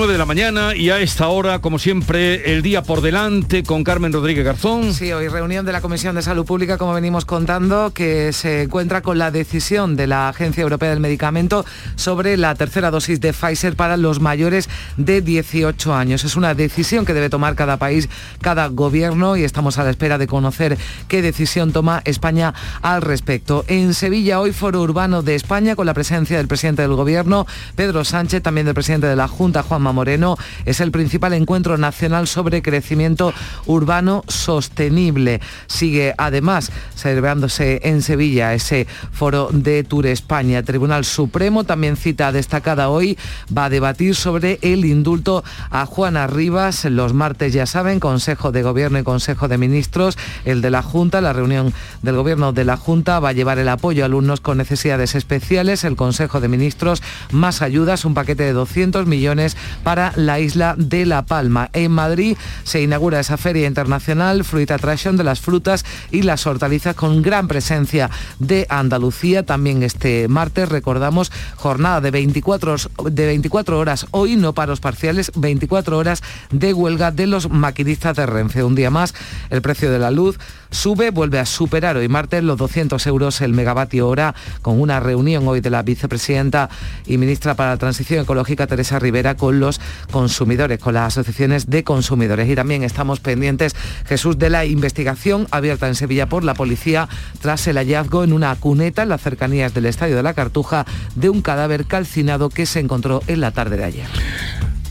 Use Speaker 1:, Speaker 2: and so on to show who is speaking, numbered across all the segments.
Speaker 1: 9 de la mañana y a esta hora, como siempre, el día por delante con Carmen Rodríguez Garzón.
Speaker 2: Sí, hoy reunión de la Comisión de Salud Pública, como venimos contando, que se encuentra con la decisión de la Agencia Europea del Medicamento sobre la tercera dosis de Pfizer para los mayores de 18 años. Es una decisión que debe tomar cada país, cada gobierno y estamos a la espera de conocer qué decisión toma España al respecto. En Sevilla, hoy Foro Urbano de España, con la presencia del presidente del Gobierno, Pedro Sánchez, también del presidente de la Junta, Juan Moreno, es el principal encuentro nacional sobre crecimiento urbano sostenible. Sigue además celebrándose en Sevilla ese foro de Tour España. Tribunal Supremo también cita destacada hoy va a debatir sobre el indulto a Juana Rivas. Los martes ya saben, Consejo de Gobierno y Consejo de Ministros, el de la Junta, la reunión del Gobierno de la Junta va a llevar el apoyo a alumnos con necesidades especiales. El Consejo de Ministros más ayudas, un paquete de 200 millones para la isla de La Palma. En Madrid se inaugura esa feria internacional Fruit Attraction de las frutas y las hortalizas con gran presencia de Andalucía. También este martes recordamos jornada de 24, de 24 horas hoy, no paros parciales, 24 horas de huelga de los maquinistas de Renfe. Un día más el precio de la luz sube, vuelve a superar hoy martes los 200 euros el megavatio hora con una reunión hoy de la vicepresidenta y ministra para la Transición Ecológica Teresa Rivera con los consumidores, con las asociaciones de consumidores. Y también estamos pendientes, Jesús, de la investigación abierta en Sevilla por la policía tras el hallazgo en una cuneta en las cercanías del Estadio de la Cartuja de un cadáver calcinado que se encontró en la tarde de ayer.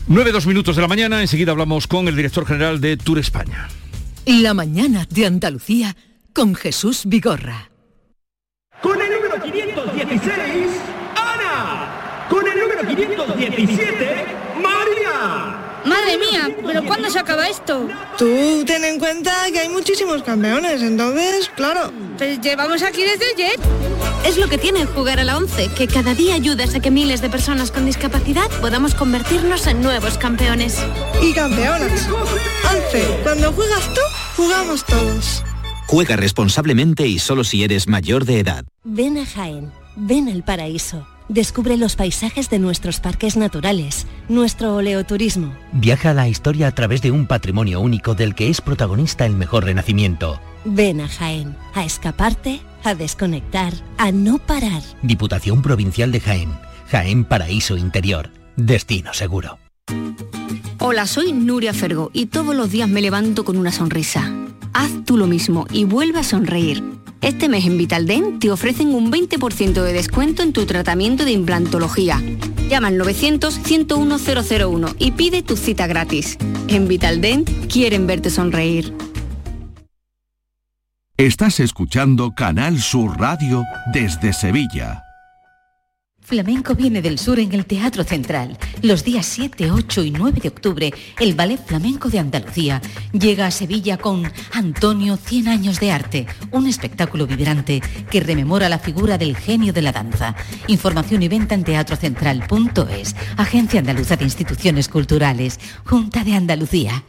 Speaker 1: 9, dos minutos de la mañana, enseguida hablamos con el director general de Tour España.
Speaker 3: La mañana de Andalucía con Jesús Vigorra.
Speaker 4: Con el número 516, Ana. Con el número 517, María.
Speaker 5: Madre mía, ¿pero cuándo se acaba esto?
Speaker 6: Tú ten en cuenta que hay muchísimos campeones, entonces, claro.
Speaker 5: Pues llevamos aquí desde ayer.
Speaker 7: Es lo que tiene jugar a la 11, que cada día ayudas a que miles de personas con discapacidad podamos convertirnos en nuevos campeones.
Speaker 6: Y campeonas. 11. Cuando juegas tú, jugamos todos.
Speaker 8: Juega responsablemente y solo si eres mayor de edad.
Speaker 9: Ven a Jaén, ven al paraíso. Descubre los paisajes de nuestros parques naturales, nuestro oleoturismo.
Speaker 10: Viaja a la historia a través de un patrimonio único del que es protagonista el mejor renacimiento.
Speaker 9: Ven a Jaén, a escaparte, a desconectar, a no parar.
Speaker 10: Diputación Provincial de Jaén. Jaén Paraíso Interior. Destino seguro.
Speaker 11: Hola, soy Nuria Fergo y todos los días me levanto con una sonrisa. Haz tú lo mismo y vuelve a sonreír. Este mes en Vitaldent te ofrecen un 20% de descuento en tu tratamiento de implantología. Llama al 900-101-001 y pide tu cita gratis. En Vitaldent quieren verte sonreír.
Speaker 12: Estás escuchando Canal Sur Radio desde Sevilla.
Speaker 13: Flamenco viene del sur en el Teatro Central. Los días 7, 8 y 9 de octubre, el Ballet Flamenco de Andalucía llega a Sevilla con Antonio 100 años de arte, un espectáculo vibrante que rememora la figura del genio de la danza. Información y venta en teatrocentral.es, Agencia Andaluza de Instituciones Culturales, Junta de Andalucía.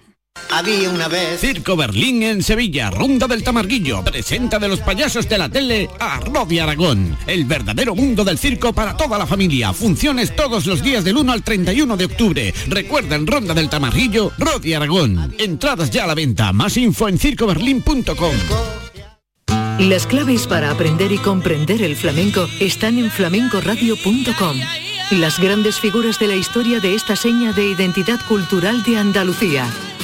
Speaker 14: Había una vez.
Speaker 15: Circo Berlín en Sevilla, Ronda del Tamarguillo. Presenta de los payasos de la tele a Rodi Aragón. El verdadero mundo del circo para toda la familia. Funciones todos los días del 1 al 31 de octubre. Recuerda en Ronda del Tamarguillo, Rodi Aragón. Entradas ya a la venta. Más info en circoberlín.com.
Speaker 3: Las claves para aprender y comprender el flamenco están en flamencoradio.com. Las grandes figuras de la historia de esta seña de identidad cultural de Andalucía.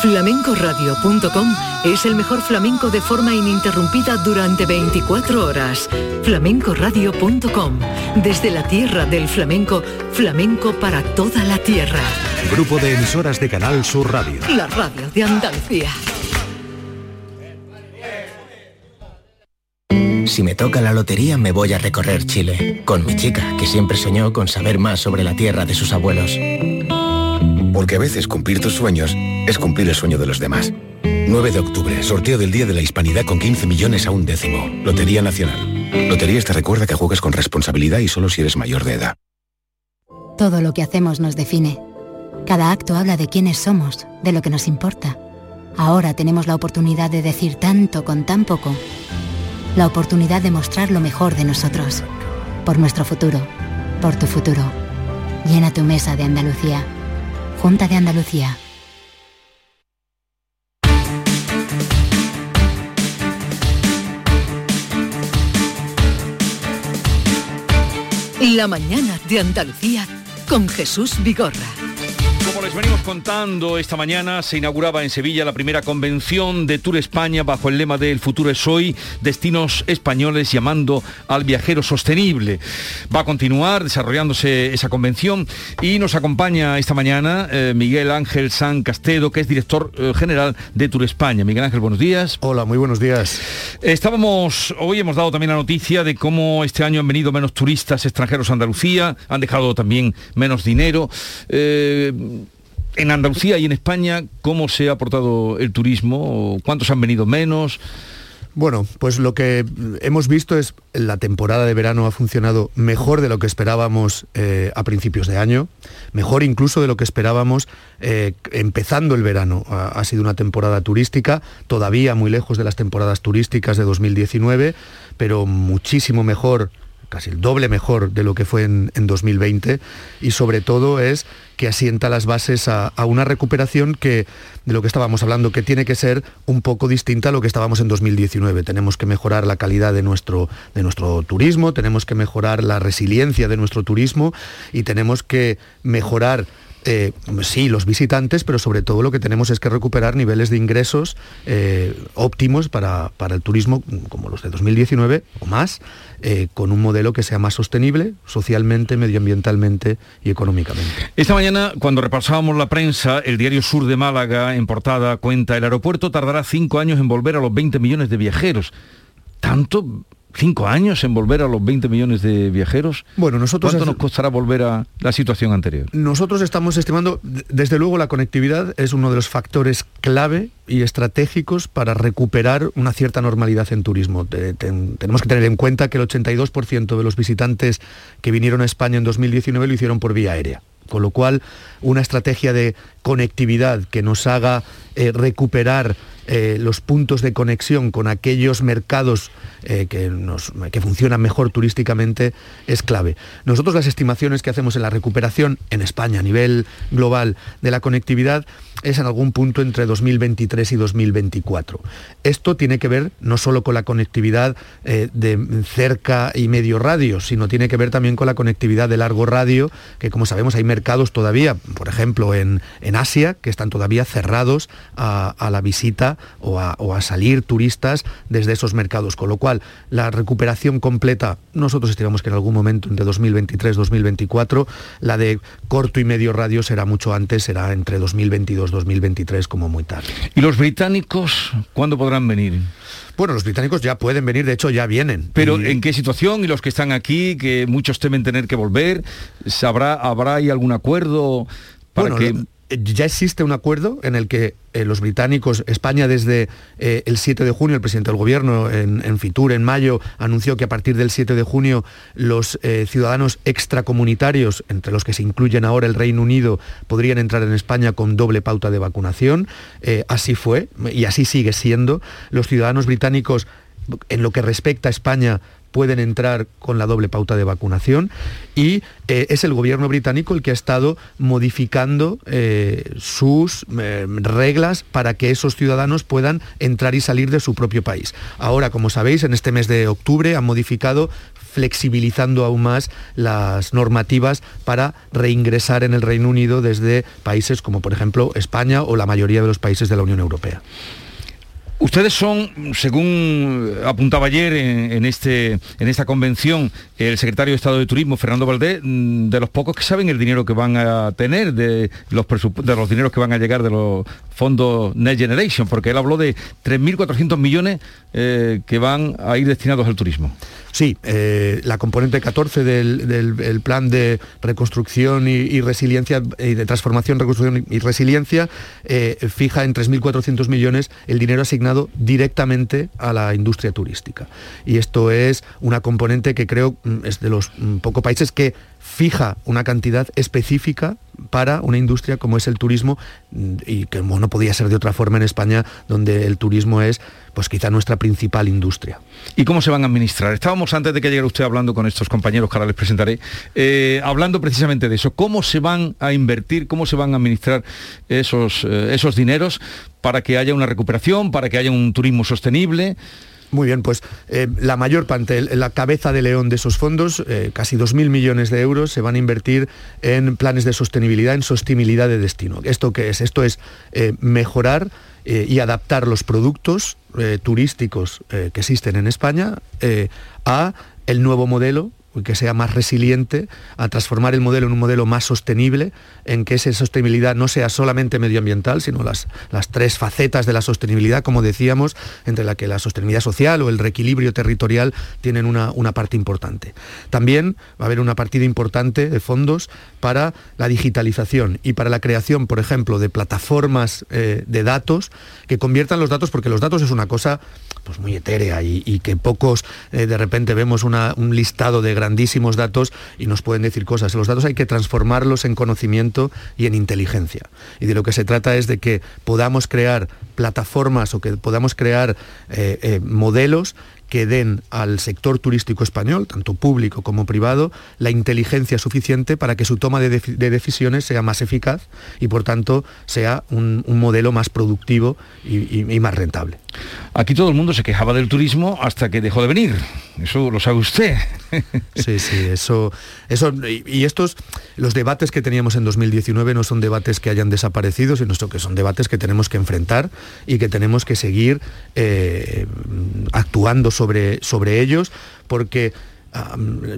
Speaker 3: Flamencoradio.com es el mejor flamenco de forma ininterrumpida durante 24 horas. Flamencoradio.com, desde la tierra del flamenco, flamenco para toda la tierra.
Speaker 16: Grupo de emisoras de Canal Sur Radio.
Speaker 3: La radio de Andalucía.
Speaker 17: Si me toca la lotería me voy a recorrer Chile, con mi chica, que siempre soñó con saber más sobre la tierra de sus abuelos.
Speaker 18: Porque a veces cumplir tus sueños es cumplir el sueño de los demás. 9 de octubre, sorteo del Día de la Hispanidad con 15 millones a un décimo. Lotería Nacional. Loterías te recuerda que juegues con responsabilidad y solo si eres mayor de edad.
Speaker 19: Todo lo que hacemos nos define. Cada acto habla de quiénes somos, de lo que nos importa. Ahora tenemos la oportunidad de decir tanto con tan poco. La oportunidad de mostrar lo mejor de nosotros. Por nuestro futuro. Por tu futuro. Llena tu mesa de Andalucía. Junta de Andalucía.
Speaker 3: La mañana de Andalucía con Jesús Vigorra.
Speaker 1: Les venimos contando, esta mañana se inauguraba en Sevilla la primera convención de Tour España bajo el lema de El futuro es hoy, destinos españoles llamando al viajero sostenible. Va a continuar desarrollándose esa convención y nos acompaña esta mañana eh, Miguel Ángel San Castedo, que es director eh, general de Tour España. Miguel Ángel, buenos días.
Speaker 20: Hola, muy buenos días.
Speaker 1: Estábamos, hoy hemos dado también la noticia de cómo este año han venido menos turistas extranjeros a Andalucía, han dejado también menos dinero. Eh, en Andalucía y en España, ¿cómo se ha portado el turismo? ¿Cuántos han venido menos?
Speaker 20: Bueno, pues lo que hemos visto es la temporada de verano ha funcionado mejor de lo que esperábamos eh, a principios de año, mejor incluso de lo que esperábamos eh, empezando el verano. Ha, ha, sido una temporada turística, todavía muy lejos de las temporadas turísticas de 2019, pero muchísimo mejor casi el doble mejor de lo que fue en, en 2020 y sobre todo es que asienta las bases a, a, una recuperación que, de lo que estábamos hablando, que tiene que ser un poco distinta a lo que estábamos en 2019. Tenemos que mejorar la calidad de nuestro, de nuestro turismo, tenemos que mejorar la resiliencia de nuestro turismo y tenemos que mejorar eh, sí, los visitantes, pero sobre todo lo que tenemos es que recuperar niveles de ingresos eh, óptimos para, para, el turismo como los de 2019 o más, eh, con un modelo que sea más sostenible socialmente, medioambientalmente y económicamente.
Speaker 1: Esta mañana, cuando repasábamos la prensa, el diario Sur de Málaga, en portada, cuenta, el aeropuerto tardará cinco años en volver a los 20 millones de viajeros. ¿Tanto? Cinco años en volver a los 20 millones de viajeros.
Speaker 20: Bueno, nosotros
Speaker 1: ¿Cuánto nos costará volver a la situación anterior?
Speaker 20: Nosotros estamos estimando, desde luego la conectividad es uno de los factores clave y estratégicos para recuperar una cierta normalidad en turismo. Te, te, tenemos que tener en cuenta que el 82% de los visitantes que vinieron a España en 2019 lo hicieron por vía aérea. Con lo cual, una estrategia de conectividad que nos haga eh, recuperar eh, los puntos de conexión con aquellos mercados eh, que, nos, que, funcionan mejor turísticamente es clave. Nosotros las estimaciones que hacemos en la recuperación en España a nivel global de la conectividad es en algún punto entre 2023 y 2024. Esto tiene que ver no solo con la conectividad eh, de cerca y medio radio, sino tiene que ver también con la conectividad de largo radio, que como sabemos hay mercados todavía, por ejemplo en, en Asia, que están todavía cerrados a, a la visita o a, o a, salir turistas desde esos mercados. Con lo cual, la recuperación completa, nosotros estimamos que en algún momento entre 2023-2024, la de corto y medio radio será mucho antes, será entre 2022 2023 como muy tarde.
Speaker 1: ¿Y los británicos cuándo podrán venir?
Speaker 20: Bueno, los británicos ya pueden venir, de hecho ya vienen.
Speaker 1: Pero y... ¿en qué situación? Y los que están aquí, que muchos temen tener que volver, ¿habrá, habrá ahí algún acuerdo para
Speaker 20: bueno,
Speaker 1: que...
Speaker 20: Lo ya existe un acuerdo en el que eh, los británicos, España desde eh, el 7 de junio, el presidente del gobierno en, en, Fitur en mayo anunció que a partir del 7 de junio los eh, ciudadanos extracomunitarios, entre los que se incluyen ahora el Reino Unido, podrían entrar en España con doble pauta de vacunación. Eh, así fue y así sigue siendo. Los ciudadanos británicos, en lo que respecta a España, pueden entrar con la doble pauta de vacunación y eh, es el gobierno británico el que ha estado modificando eh, sus eh, reglas para que esos ciudadanos puedan entrar y salir de su propio país. Ahora, como sabéis, en este mes de octubre han modificado flexibilizando aún más las normativas para reingresar en el Reino Unido desde países como por ejemplo España o la mayoría de los países de la Unión Europea.
Speaker 1: Ustedes son, según apuntaba ayer en, este, en esta convención el secretario de Estado de Turismo, Fernando Valdés, mm, de los pocos que saben el dinero que van a tener, de los, de los dineros que van a llegar de los fondos Next Generation, porque él habló de 3.400 millones eh, que van a ir destinados al turismo.
Speaker 20: Sí, eh, la componente 14 del, del, plan de reconstrucción y, resiliencia, y de transformación, reconstrucción y resiliencia, eh, fija en 3.400 millones el dinero asignado directamente a la industria turística. Y esto es una componente que creo es de los pocos países que fija una cantidad específica para una industria como es el turismo y que no podía ser de otra forma en España, donde el turismo es pues quizá nuestra principal industria.
Speaker 1: ¿Y cómo se van a administrar? Estábamos antes de que llegara usted hablando con estos compañeros que ahora les presentaré, eh, hablando precisamente de eso, cómo se van a invertir, cómo se van a administrar esos, eh, esos dineros para que haya una recuperación, para que haya un turismo sostenible.
Speaker 20: Muy bien, pues eh, la mayor parte, la cabeza de león de esos fondos, eh, casi 2.000 millones de euros, se van a invertir en planes de sostenibilidad, en sostenibilidad de destino. ¿Esto qué es? Esto es mejorar y adaptar los productos turísticos que existen en España a el nuevo modelo que sea más resiliente, a transformar el modelo en un modelo más sostenible, en que esa sostenibilidad no sea solamente medioambiental, sino las, las tres facetas de la sostenibilidad, como decíamos, entre la que la sostenibilidad social o el reequilibrio territorial tienen una, una parte importante. También va a haber una partida importante de fondos para la digitalización y para la creación, por ejemplo, de plataformas eh, de datos que conviertan los datos, porque los datos es una cosa pues muy etérea y, que pocos eh, de repente vemos un listado de grandísimos datos y nos pueden decir cosas. Los datos hay que transformarlos en conocimiento y en inteligencia. Y de lo que se trata es de que podamos crear plataformas o que podamos crear eh, eh, modelos que den al sector turístico español, tanto público como privado, la inteligencia suficiente para que su toma de, decisiones sea más eficaz y por tanto sea un, modelo más productivo y, más rentable.
Speaker 1: Aquí todo el mundo se quejaba del turismo hasta que dejó de venir. Eso lo sabe usted.
Speaker 20: Sí, sí, eso, eso y, estos, los debates que teníamos en 2019 no son debates que hayan desaparecido, sino que son debates que tenemos que enfrentar y que tenemos que seguir eh, actuando sobre, sobre ellos, porque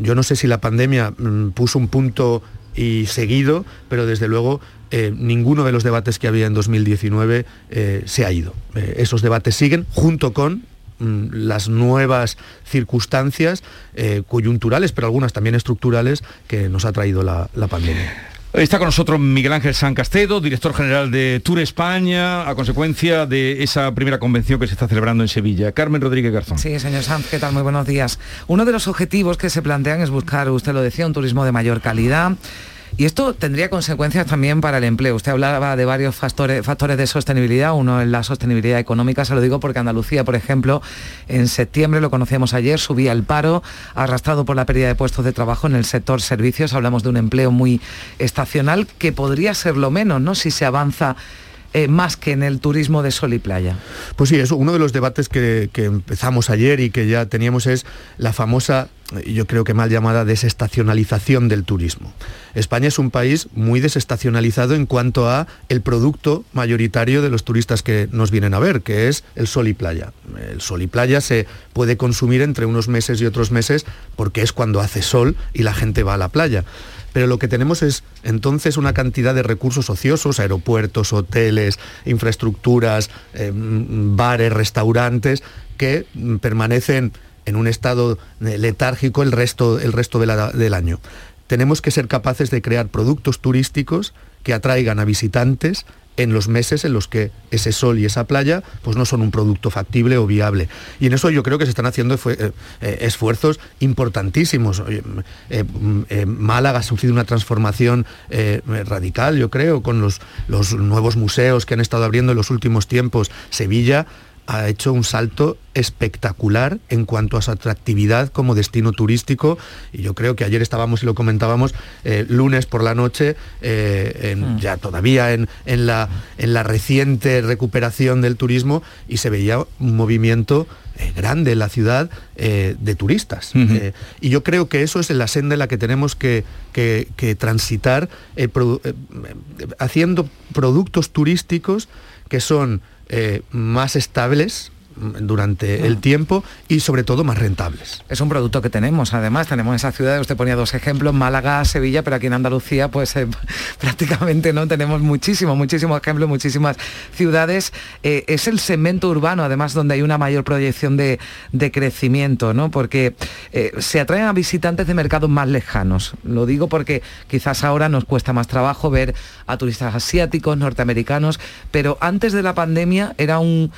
Speaker 20: yo no sé si la pandemia mm, puso un punto y seguido, pero desde luego eh, ninguno de los debates que había en 2019 eh, se ha ido. Eh, esos debates siguen junto con mm, las nuevas circunstancias coyunturales, pero algunas también estructurales que nos ha traído la pandemia.
Speaker 1: Está con nosotros Miguel Ángel San Castedo, director general de Tour España, a consecuencia de esa primera convención que se está celebrando en Sevilla. Carmen Rodríguez Garzón.
Speaker 2: Sí, señor Sanz, ¿qué tal? Muy buenos días. Uno de los objetivos que se plantean es buscar, usted lo decía, un turismo de mayor calidad y esto tendría consecuencias también para el empleo. Usted hablaba de varios factores, de sostenibilidad. Uno es la sostenibilidad económica, se lo digo porque Andalucía, por ejemplo, en septiembre, lo conocíamos ayer, subía el paro, arrastrado por la pérdida de puestos de trabajo en el sector servicios. Hablamos de un empleo muy estacional que podría ser lo menos, ¿no? Si se avanza eh, más que en el turismo de sol y playa.
Speaker 20: Pues sí, eso, uno de los debates que, empezamos ayer y que ya teníamos es la famosa, yo creo que mal llamada, desestacionalización del turismo. España es un país muy desestacionalizado en cuanto a el producto mayoritario de los turistas que nos vienen a ver, que es el sol y playa. El sol y playa se puede consumir entre unos meses y otros meses porque es cuando hace sol y la gente va a la playa pero lo que tenemos es entonces una cantidad de recursos ociosos, aeropuertos, hoteles, infraestructuras, eh, bares, restaurantes, que permanecen en un estado letárgico el resto, el resto del año. Tenemos que ser capaces de crear productos turísticos que atraigan a visitantes en los meses en los que ese sol y esa playa pues no son un producto factible o viable. Y en eso yo creo que se están haciendo eh, eh, esfuerzos importantísimos. Eh, Málaga ha sufrido una transformación radical, yo creo, con los, los nuevos museos que han estado abriendo en los últimos tiempos. Sevilla ha hecho un salto espectacular en cuanto a su atractividad como destino turístico y yo creo que ayer estábamos y lo comentábamos eh, lunes por la noche eh, mm. ya todavía en, la, en la reciente recuperación del turismo y se veía un movimiento eh, grande en la ciudad de turistas. y yo creo que eso es la senda en la que tenemos que, que transitar haciendo productos turísticos que son eh, más estables durante el tiempo y sobre todo más rentables.
Speaker 2: Es un producto que tenemos, además tenemos esa ciudad, usted ponía dos ejemplos, Málaga, Sevilla, pero aquí en Andalucía pues eh, prácticamente no tenemos muchísimos, muchísimos ejemplos, muchísimas ciudades. Eh, es el segmento urbano además donde hay una mayor proyección de, crecimiento, ¿no? Porque eh, se atraen a visitantes de mercados más lejanos. Lo digo porque quizás ahora nos cuesta más trabajo ver a turistas asiáticos, norteamericanos, pero antes de la pandemia era un,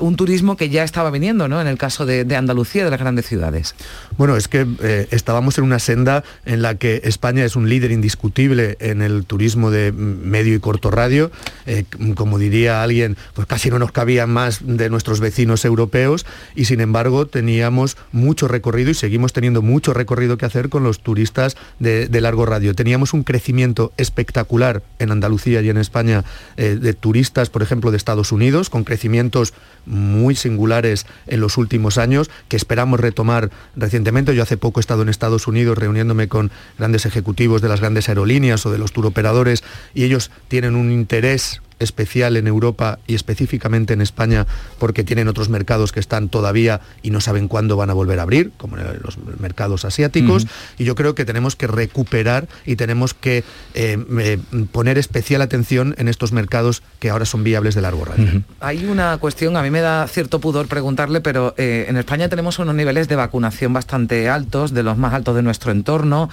Speaker 2: un turismo que ya estaba viniendo ¿no? en el caso de, Andalucía, de las grandes ciudades.
Speaker 20: Bueno, es que eh, estábamos en una senda en la que España es un líder indiscutible en el turismo de medio y corto radio. Eh, como diría alguien, pues casi no nos cabían más de nuestros vecinos europeos y sin embargo teníamos mucho recorrido y seguimos teniendo mucho recorrido que hacer con los turistas de, largo radio. Teníamos un crecimiento espectacular en Andalucía y en España eh, de turistas, por ejemplo, de Estados Unidos, con crecimientos muy singulares en los últimos años que esperamos retomar recientemente. Yo hace poco he estado en Estados Unidos reuniéndome con grandes ejecutivos de las grandes aerolíneas o de los turoperadores y ellos tienen un interés especial en Europa y específicamente en España porque tienen otros mercados que están todavía y no saben cuándo van a volver a abrir, como los mercados asiáticos. Y yo creo que tenemos que recuperar y tenemos que eh, eh, poner especial atención en estos mercados que ahora son viables de largo radio.
Speaker 2: Hay una cuestión, a mí me da cierto pudor preguntarle, pero eh, en España tenemos unos niveles de vacunación bastante altos, de los más altos de nuestro entorno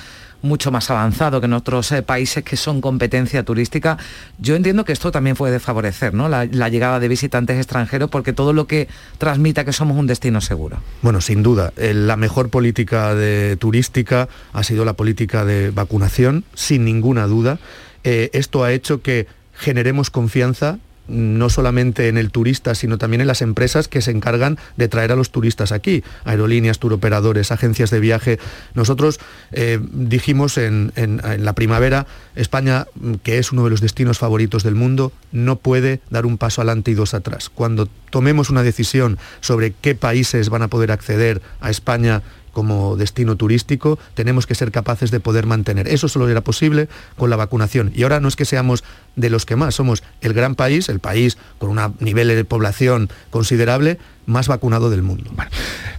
Speaker 2: mucho más avanzado que en otros eh, países que son competencia turística. Yo entiendo que esto también puede favorecer ¿no? la, llegada de visitantes extranjeros porque todo lo que transmita que somos un destino seguro.
Speaker 20: Bueno, sin duda. Eh, la mejor política de, turística ha sido la política de vacunación, sin ninguna duda. Eh, esto ha hecho que generemos confianza no solamente en el turista, sino también en las empresas que se encargan de traer a los turistas aquí, aerolíneas, turoperadores, agencias de viaje. Nosotros eh, dijimos en, la primavera, España, que es uno de los destinos favoritos del mundo, no puede dar un paso adelante y dos atrás. Cuando tomemos una decisión sobre qué países van a poder acceder a España como destino turístico, tenemos que ser capaces de poder mantener. Eso solo era posible con la vacunación. Y ahora no es que seamos de los que más, somos el gran país, el país con un nivel de población considerable, más vacunado del mundo.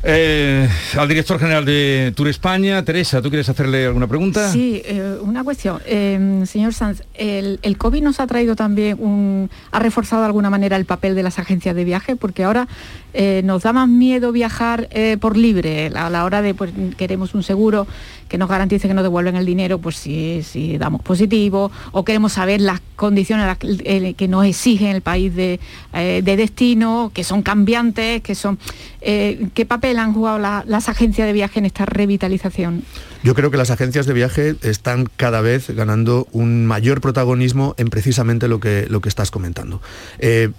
Speaker 1: Eh, al director general de Tour España, Teresa, ¿tú quieres hacerle alguna pregunta?
Speaker 21: Sí, eh, una cuestión. Eh, señor Sanz, el, COVID nos ha traído también un... ha reforzado de alguna manera el papel de las agencias de viaje, porque ahora nos da más miedo viajar por libre, a la hora de, pues, queremos un seguro que nos garantice que nos devuelven el dinero, pues si, si damos positivo, o queremos saber las condiciones que nos exigen el país de, de destino, que son cambiantes, que son... Eh, ¿Qué papel han jugado las agencias de viaje en esta revitalización?
Speaker 20: Yo creo que las agencias de viaje están cada vez ganando un mayor protagonismo en precisamente lo que, lo que estás comentando. Eh,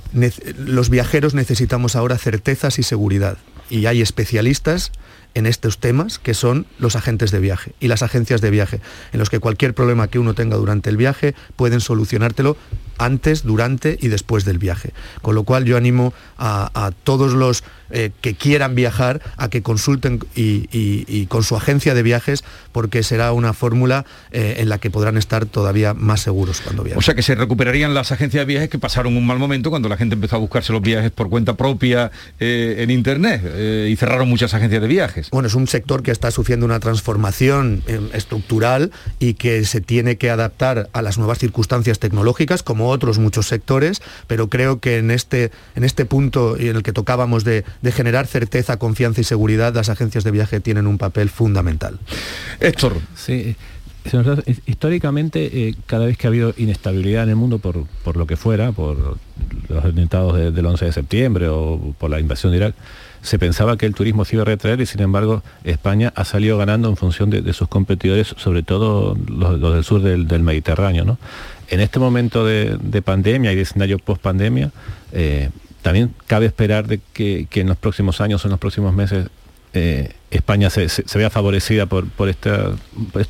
Speaker 20: los viajeros necesitamos ahora certezas y seguridad y hay especialistas en estos temas que son los agentes de viaje y las agencias de viaje, en los que cualquier problema que uno tenga durante el viaje pueden solucionártelo antes, durante y después del viaje. Con lo cual yo animo a, todos los eh, que quieran viajar a que consulten y, con su agencia de viajes porque será una fórmula eh, en la que podrán estar todavía más seguros cuando viajen.
Speaker 1: O sea que se recuperarían las agencias de viajes que pasaron un mal momento cuando la gente empezó a buscarse los viajes por cuenta propia eh, en Internet y cerraron muchas agencias de viajes.
Speaker 20: Bueno, es un sector que está sufriendo una transformación estructural y que se tiene que adaptar a las nuevas circunstancias tecnológicas como otros muchos sectores, pero creo que en este, en este punto y en el que tocábamos de, generar certeza, confianza y seguridad, las agencias de viaje tienen un papel fundamental.
Speaker 1: Héctor.
Speaker 22: Sí. Históricamente, eh, cada vez que ha habido inestabilidad en el mundo por, por lo que fuera, por los atentados del 11 de septiembre o por la invasión de Irak, se pensaba que el turismo se iba a retraer y sin embargo España ha salido ganando en función de, sus competidores, sobre todo los, del sur del, Mediterráneo. En este momento de, pandemia y de escenario post pandemia, eh, también cabe esperar de que, en los próximos años o en los próximos meses eh, España se, vea favorecida por, por, esto,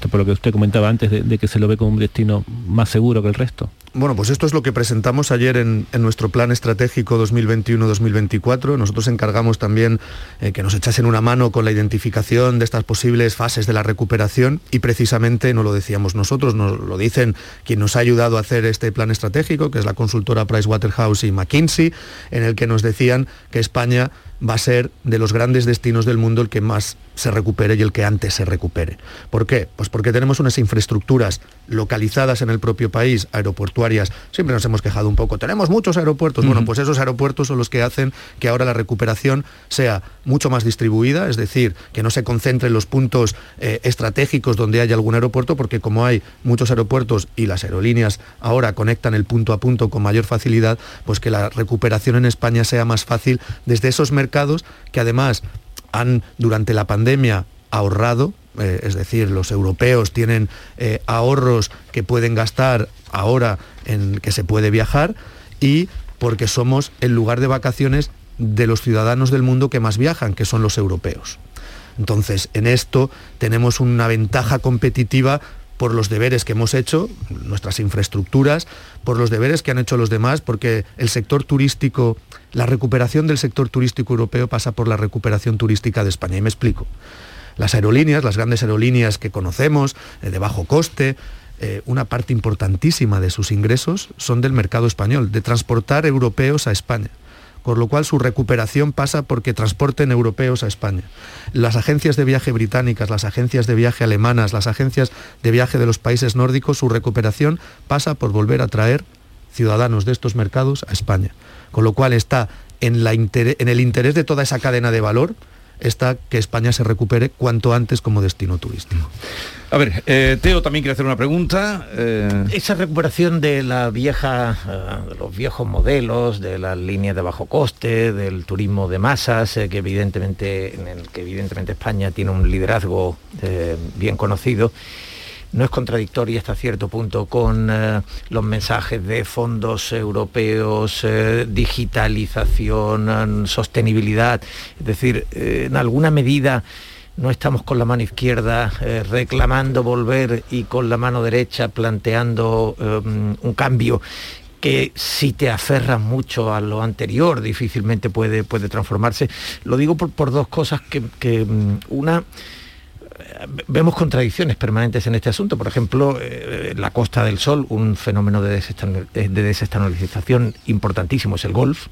Speaker 22: por lo que usted comentaba antes, de, que se lo ve como un destino más seguro que el resto.
Speaker 20: Bueno, pues esto es lo que presentamos ayer en, nuestro plan estratégico 2021-2024. Nosotros encargamos también eh, que nos echasen una mano con la identificación de estas posibles fases de la recuperación y precisamente no lo decíamos nosotros, nos lo dicen quien nos ha ayudado a hacer este plan estratégico, que es la consultora Pricewaterhouse y McKinsey, en el que nos decían que España va a ser de los grandes destinos del mundo el que más se recupere y el que antes se recupere. ¿Por qué? Pues porque tenemos unas infraestructuras localizadas en el propio país, aeroportuarias, siempre nos hemos quejado un poco, tenemos muchos aeropuertos, bueno, pues esos aeropuertos son los que hacen que ahora la recuperación sea mucho más distribuida, es decir, que no se concentre en los puntos eh, estratégicos donde haya algún aeropuerto, porque como hay muchos aeropuertos y las aerolíneas ahora conectan el punto a punto con mayor facilidad, pues que la recuperación en España sea más fácil desde esos mercados que además han durante la pandemia ahorrado, eh, es decir, los europeos tienen eh, ahorros que pueden gastar ahora en que se puede viajar y porque somos el lugar de vacaciones de los ciudadanos del mundo que más viajan, que son los europeos. Entonces, en esto tenemos una ventaja competitiva por los deberes que hemos hecho, nuestras infraestructuras, por los deberes que han hecho los demás, porque el sector turístico, la recuperación del sector turístico europeo pasa por la recuperación turística de España. Y me explico. Las aerolíneas, las grandes aerolíneas que conocemos, eh, de bajo coste, eh, una parte importantísima de sus ingresos son del mercado español, de transportar europeos a España por lo cual su recuperación pasa porque transporten europeos a España. Las agencias de viaje británicas, las agencias de viaje alemanas, las agencias de viaje de los países nórdicos, su recuperación pasa por volver a traer ciudadanos de estos mercados a España. Con lo cual está en, en el interés de toda esa cadena de valor, está que España se recupere cuanto antes como destino turístico.
Speaker 1: A ver, eh, Teo también quiere hacer una pregunta.
Speaker 23: Eh. Esa recuperación de la vieja, eh, de los viejos modelos, de las líneas de bajo coste, del turismo de masas, que evidentemente, en el que evidentemente España tiene un liderazgo bien conocido no es contradictoria hasta cierto punto con eh, los mensajes de fondos europeos, eh, digitalización, sostenibilidad. Es decir, eh, en alguna medida no estamos con la mano izquierda reclamando volver y con la mano derecha planteando un cambio que si te aferras mucho a lo anterior difícilmente puede, puede transformarse. Lo digo por, dos cosas que, que mm, una vemos contradicciones permanentes en este asunto. Por ejemplo, eh, la Costa del Sol, un fenómeno de, desestabilización importantísimo es el golf.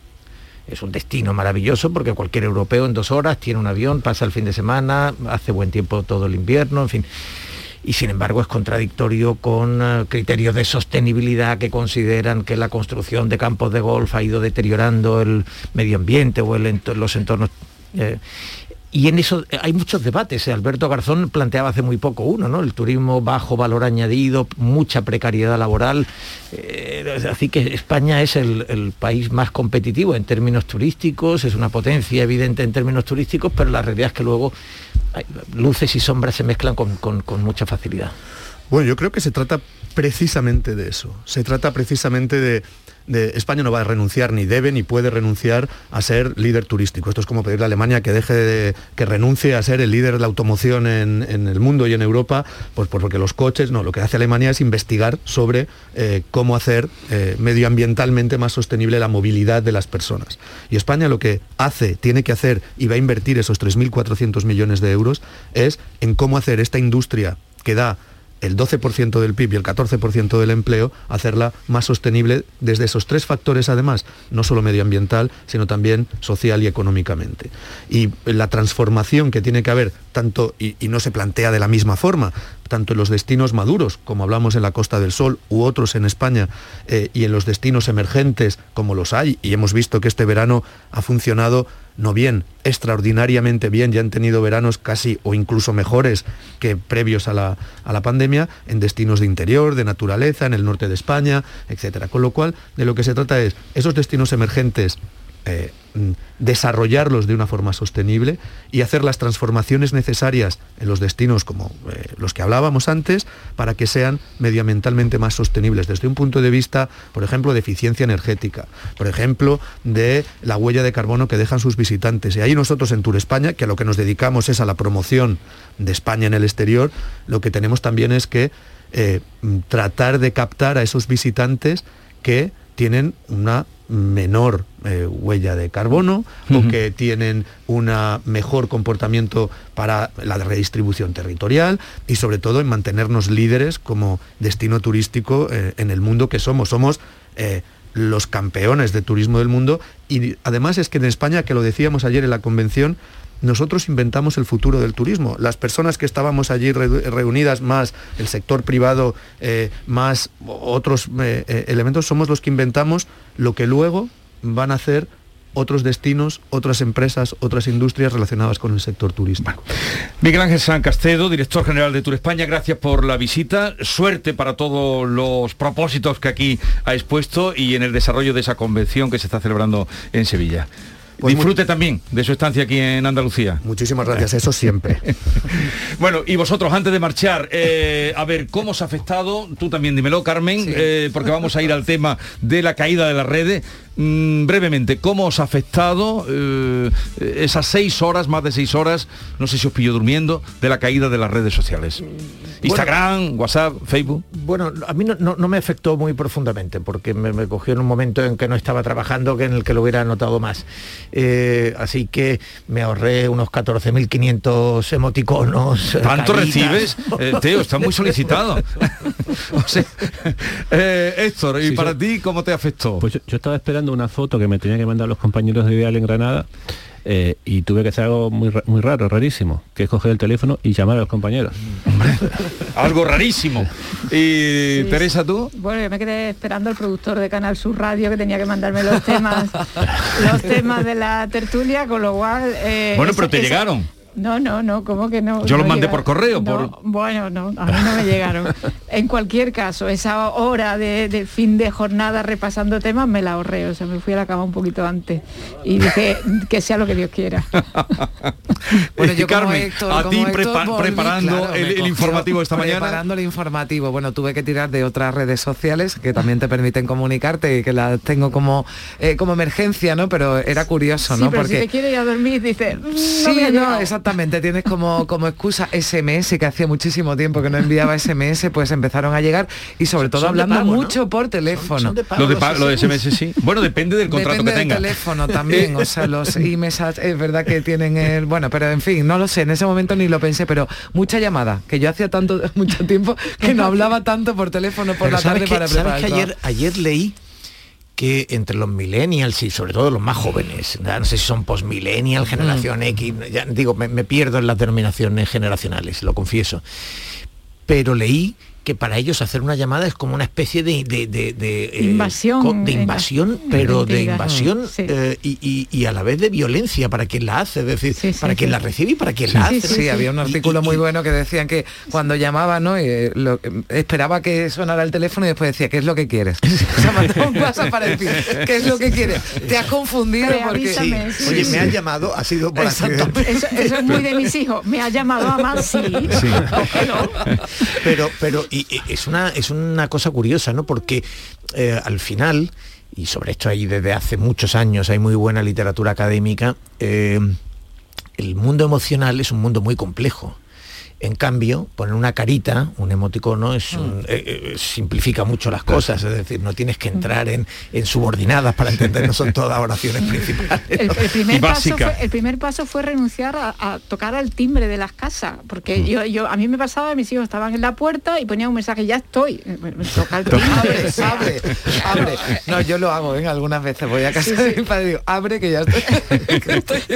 Speaker 23: Es un destino maravilloso porque cualquier europeo en dos horas tiene un avión, pasa el fin de semana, hace buen tiempo todo el invierno, en fin y sin embargo es contradictorio con eh, criterios de sostenibilidad que consideran que la construcción de campos de golf ha ido deteriorando el medio ambiente o los entornos. Eh, y en eso eh, hay muchos debates. Alberto Garzón planteaba hace muy poco uno, ¿no? El turismo bajo valor añadido, mucha precariedad laboral. Eh, así que España es el, país más competitivo en términos turísticos, es una potencia evidente en términos turísticos, pero la realidad es que luego luces y sombras se mezclan con mucha facilidad.
Speaker 20: Bueno, yo creo que se trata precisamente de eso. Se trata precisamente de España no va a renunciar, ni debe, ni puede renunciar a ser líder turístico. Esto es como pedirle a Alemania que deje de, que renuncie a ser el líder de la automoción en, el mundo y en Europa, pues, pues, porque los coches, no, lo que hace Alemania es investigar sobre eh, cómo hacer eh, medioambientalmente más sostenible la movilidad de las personas. Y España lo que hace, tiene que hacer y va a invertir esos 3.400 millones de euros es en cómo hacer esta industria que da el 12% del PIB y el 14% del empleo, hacerla más sostenible desde esos tres factores además, no solo medioambiental, sino también social y económicamente. Y la transformación que tiene que haber, tanto, y, no se plantea de la misma forma, tanto en los destinos maduros, como hablamos en la Costa del Sol, u otros en España, eh, y en los destinos emergentes, como los hay, y hemos visto que este verano ha funcionado no bien, extraordinariamente bien, ya han tenido veranos casi o incluso mejores que previos a la, a la pandemia, en destinos de interior, de naturaleza, en el norte de España, etc. Con lo cual, de lo que se trata es esos destinos emergentes eh, mm, desarrollarlos de una forma sostenible y hacer las transformaciones necesarias en los destinos como eh, los que hablábamos antes para que sean medioambientalmente más sostenibles desde un punto de vista, por ejemplo, de eficiencia energética, por ejemplo, de la huella de carbono que dejan sus visitantes. Y ahí nosotros en Tour España, que a lo que nos dedicamos es a la promoción de España en el exterior, lo que tenemos también es que eh, mm, tratar de captar a esos visitantes que tienen una menor eh, huella de carbono o que tienen un mejor comportamiento para la redistribución territorial y sobre todo en mantenernos líderes como destino turístico eh, en el mundo que somos. Somos eh, los campeones de turismo del mundo y además es que en España, que lo decíamos ayer en la convención, nosotros inventamos el futuro del turismo. Las personas que estábamos allí reunidas, más el sector privado, eh, más otros eh, eh, elementos, somos los que inventamos lo que luego van a hacer otros destinos, otras empresas, otras industrias relacionadas con el sector turístico.
Speaker 1: Miguel Ángel San Castedo, director general de Tour España, gracias por la visita. Suerte para todos los propósitos que aquí ha expuesto y en el desarrollo de esa convención que se está celebrando en Sevilla. Pues Disfrute también de su estancia aquí en Andalucía.
Speaker 20: Muchísimas gracias, eso siempre.
Speaker 1: bueno, y vosotros, antes de marchar, eh, a ver, ¿cómo os ha afectado? Tú también dímelo, Carmen, eh, porque vamos a ir al tema de la caída de las redes. Mm, brevemente, ¿cómo os ha afectado eh, esas seis horas, más de seis horas, no sé si os pillo durmiendo, de la caída de las redes sociales? Instagram, WhatsApp, Facebook.
Speaker 23: Bueno, a mí no, me afectó muy profundamente, porque me, cogió en un momento en que no estaba trabajando, que en el que lo hubiera notado más. Eh, así que me ahorré unos 14.500 emoticonos.
Speaker 1: ¿Tanto recibes? Eh, Teo, está muy solicitado. Héctor, ¿y para ti cómo te afectó?
Speaker 22: Pues yo estaba esperando una foto que me tenía que mandar los compañeros de Ideal en Granada eh, y tuve que hacer algo muy, muy raro, rarísimo, que es coger el teléfono y llamar a los compañeros.
Speaker 1: algo rarísimo. ¿Y Teresa, tú?
Speaker 21: Bueno, yo me quedé esperando al productor de Canal Sur Radio que tenía que mandarme los temas, los temas de la tertulia, con lo cual...
Speaker 1: Eh, bueno, pero te llegaron.
Speaker 21: No, no, no, ¿cómo que no?
Speaker 1: Yo los mandé por correo.
Speaker 21: Bueno, no, a mí no me llegaron. en cualquier caso, esa hora de, fin de jornada repasando temas me la ahorré, o sea, me fui a la cama un poquito antes y dije que sea lo que Dios quiera.
Speaker 1: bueno, yo Carmen, a ti preparando el, informativo esta mañana.
Speaker 2: Preparando el informativo, bueno, tuve que tirar de otras redes sociales que también te permiten comunicarte y que las tengo como, eh, como emergencia, ¿no? Pero era curioso, ¿no?
Speaker 21: Porque si te quiere ir a dormir, dice,
Speaker 2: mm, sí, no, Exactamente, tienes como, como excusa SMS, que hacía muchísimo tiempo que no enviaba SMS, pues empezaron a llegar y sobre todo hablando mucho por teléfono.
Speaker 1: lo, de SMS sí. Bueno, depende del contrato
Speaker 2: que
Speaker 1: tenga.
Speaker 2: del teléfono también, o sea, los e-messages es verdad que tienen el... Bueno, pero en fin, no lo sé, en ese momento ni lo pensé, pero mucha llamada, que yo hacía tanto mucho tiempo que no hablaba tanto por teléfono por la tarde para preparar.
Speaker 23: que ayer, ayer leí que entre los millennials y sobre todo los más jóvenes, no sé si son post-millennial, generación X, ya digo, me, me pierdo en las denominaciones generacionales, lo confieso, pero leí que para ellos hacer una llamada es como una especie de,
Speaker 21: eh, invasión,
Speaker 23: de invasión, pero de invasión eh, y, a la vez de violencia para quien la hace, es decir, para quien la recibe y para quien la hace.
Speaker 2: Sí, había un artículo muy bueno que decían que cuando llamaba, ¿no? Eh, esperaba que sonara el teléfono y después decía, ¿qué es lo que quieres? o para decir, ¿qué es lo que quieres? Te has confundido porque...
Speaker 23: Oye, me han llamado, ha sido por
Speaker 21: eso, eso, es muy de mis hijos, me ha llamado a más, sí.
Speaker 23: Pero, pero y es una, es una cosa curiosa, ¿no? Porque eh, al final, y sobre esto hay desde hace muchos años, hay muy buena literatura académica, eh, el mundo emocional es un mundo muy complejo. En cambio, poner una carita, un emoticono, es mm. eh, eh, simplifica mucho las cosas, es decir, no tienes que entrar en, subordinadas para entender, no son todas oraciones principales.
Speaker 21: El, primer paso fue, el, primer paso fue, renunciar a, tocar al timbre de las casas, porque mm. yo, yo, a mí me pasaba, mis hijos estaban en la puerta y ponían un mensaje, ya estoy.
Speaker 2: Toca el timbre, abre, abre, No, yo lo hago, ¿eh? algunas veces voy a casa de mi padre y digo, abre que ya estoy.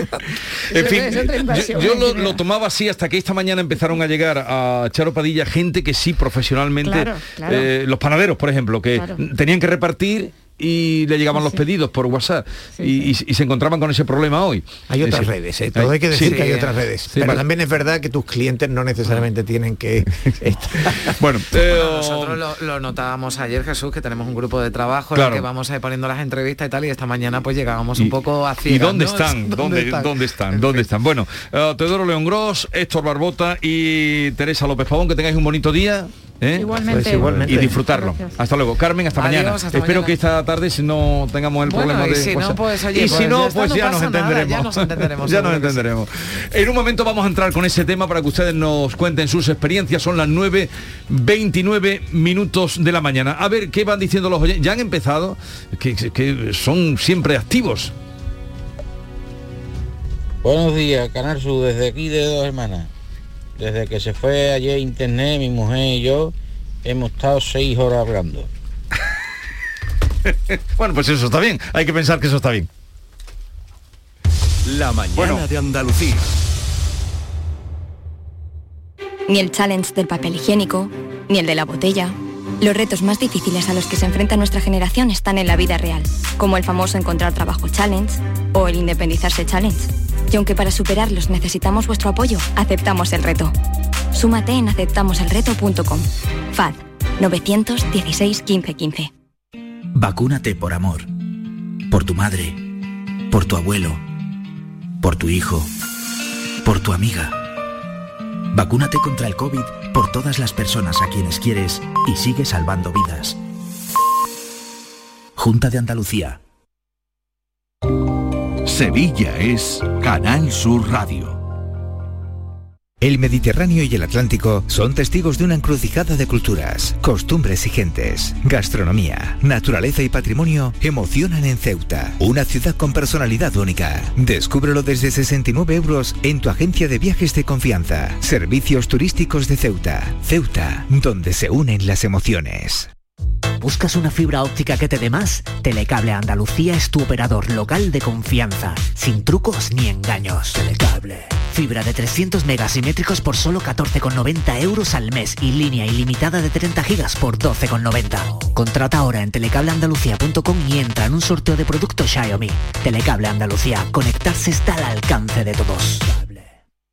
Speaker 1: en fin, yo, lo, lo tomaba así hasta que esta mañana empezaron a llegar a Charo Padilla gente que sí profesionalmente, eh, los panaderos, por ejemplo, que tenían que repartir y le llegaban los pedidos por WhatsApp y, se encontraban con ese problema hoy.
Speaker 23: Hay otras redes, ¿eh? todo hay que decir que hay otras redes. pero también es verdad que tus clientes no necesariamente tienen que
Speaker 2: Bueno, nosotros lo, notábamos ayer, Jesús, que tenemos un grupo de trabajo en el que vamos a ir poniendo las entrevistas y tal, y esta mañana pues llegábamos un poco a
Speaker 1: ¿Y dónde están? ¿Dónde, ¿Dónde están? ¿Dónde están? Bueno, uh, Teodoro León Gross, Héctor Barbota y Teresa López Pavón, que tengáis un bonito día.
Speaker 21: ¿Eh? Igualmente.
Speaker 1: Pues y disfrutarlo. Hasta luego. Carmen, hasta mañana. Espero que esta tarde si no tengamos el problema de...
Speaker 2: Si no, pues,
Speaker 1: y si pues no, pues ya, nos entenderemos. ya nos entenderemos. ya nos entenderemos. En un momento vamos a entrar con ese tema para que ustedes nos cuenten sus experiencias. Son las 9.29 minutos de la mañana. A ver, ¿qué van diciendo los oyentes? Ya han empezado, que, que son siempre activos.
Speaker 24: Buenos días, Canal Sur, desde aquí de dos hermanas. Desde que se fue ayer internet, mi mujer y yo hemos estado seis horas hablando.
Speaker 1: bueno, pues eso está bien. Hay que pensar que eso está bien.
Speaker 16: La mañana de Andalucía.
Speaker 11: Ni el challenge del papel higiénico, ni el de la botella. Los retos más difíciles a los que se enfrenta nuestra generación están en la vida real, como el famoso encontrar trabajo challenge o el independizarse challenge. Y aunque para superarlos necesitamos vuestro apoyo, aceptamos el reto. Súmate en aceptamoselreto.com. FAD 916 1515.
Speaker 25: Vacúnate por amor. Por tu madre. Por tu abuelo. Por tu hijo. Por tu amiga. Vacúnate contra el COVID por todas las personas a quienes quieres y sigue salvando vidas. Junta de Andalucía.
Speaker 26: Sevilla es Canal Sur Radio.
Speaker 27: El Mediterráneo y el Atlántico son testigos de una encrucijada de culturas, costumbres y gentes. Gastronomía, naturaleza y patrimonio emocionan en Ceuta, una ciudad con personalidad única. Descúbrelo desde 69 euros en tu agencia de viajes de confianza. Servicios turísticos de Ceuta. Ceuta, donde se unen las emociones.
Speaker 28: ¿Buscas una fibra óptica que te dé más? Telecable Andalucía es tu operador local de confianza, sin trucos ni engaños. Telecable. Fibra de 300 megasimétricos por solo 14,90 euros al mes y línea ilimitada de 30 gigas por 12,90. Contrata ahora en telecableandalucía.com y entra en un sorteo de productos Xiaomi. Telecable Andalucía, conectarse está al alcance de todos.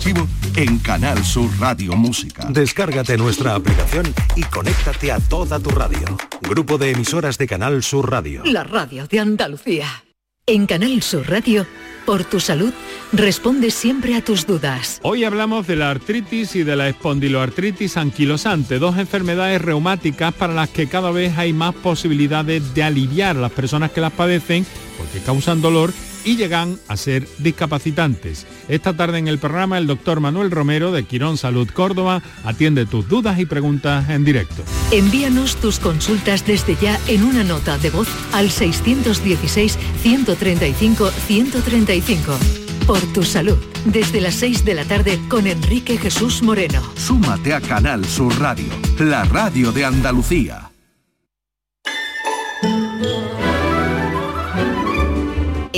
Speaker 26: archivo en Canal Sur Radio Música.
Speaker 16: Descárgate nuestra aplicación y conéctate a toda tu radio. Grupo de emisoras de Canal Sur Radio.
Speaker 3: La radio de Andalucía. En Canal Sur Radio, por tu salud, responde siempre a tus dudas.
Speaker 29: Hoy hablamos de la artritis y de la espondiloartritis anquilosante, dos enfermedades reumáticas para las que cada vez hay más posibilidades de aliviar a las personas que las padecen porque causan dolor y llegan a ser discapacitantes. Esta tarde en el programa el doctor Manuel Romero de Quirón Salud Córdoba atiende tus dudas y preguntas en directo.
Speaker 3: Envíanos tus consultas desde ya en una nota de voz al 616-135-135. Por tu salud, desde las 6 de la tarde con Enrique Jesús Moreno.
Speaker 26: Súmate a Canal Sur Radio, la radio de Andalucía.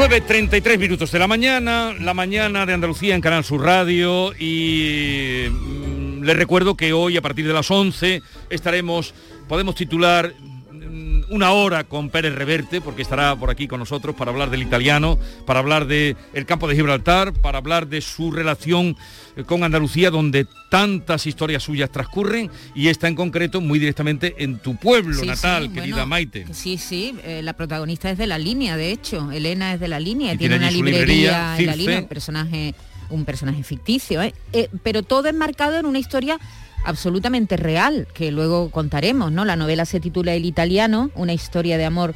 Speaker 1: ...9.33 minutos de la mañana... ...la mañana de Andalucía en Canal Sur Radio... ...y mm, les recuerdo que hoy a partir de las 11... ...estaremos... ...podemos titular una hora con Pérez Reverte, porque estará por aquí con nosotros para hablar del italiano, para hablar del campo de Gibraltar, para hablar de su relación eh, con Andalucía, donde tantas historias suyas transcurren, y está en concreto muy directamente en tu pueblo
Speaker 30: Sí,
Speaker 1: natal,
Speaker 30: sí,
Speaker 1: querida
Speaker 30: bueno,
Speaker 1: Maite.
Speaker 30: Sí, sí, eh, la protagonista es de la línea, de hecho. Elena es de la línea,
Speaker 1: Y tiene,
Speaker 30: una librería, en la línea, un personaje, un personaje ficticio, ¿eh? Eh, pero todo enmarcado en una historia absolutamente real, que luego contaremos, ¿no? La novela se titula El italiano, una historia de amor,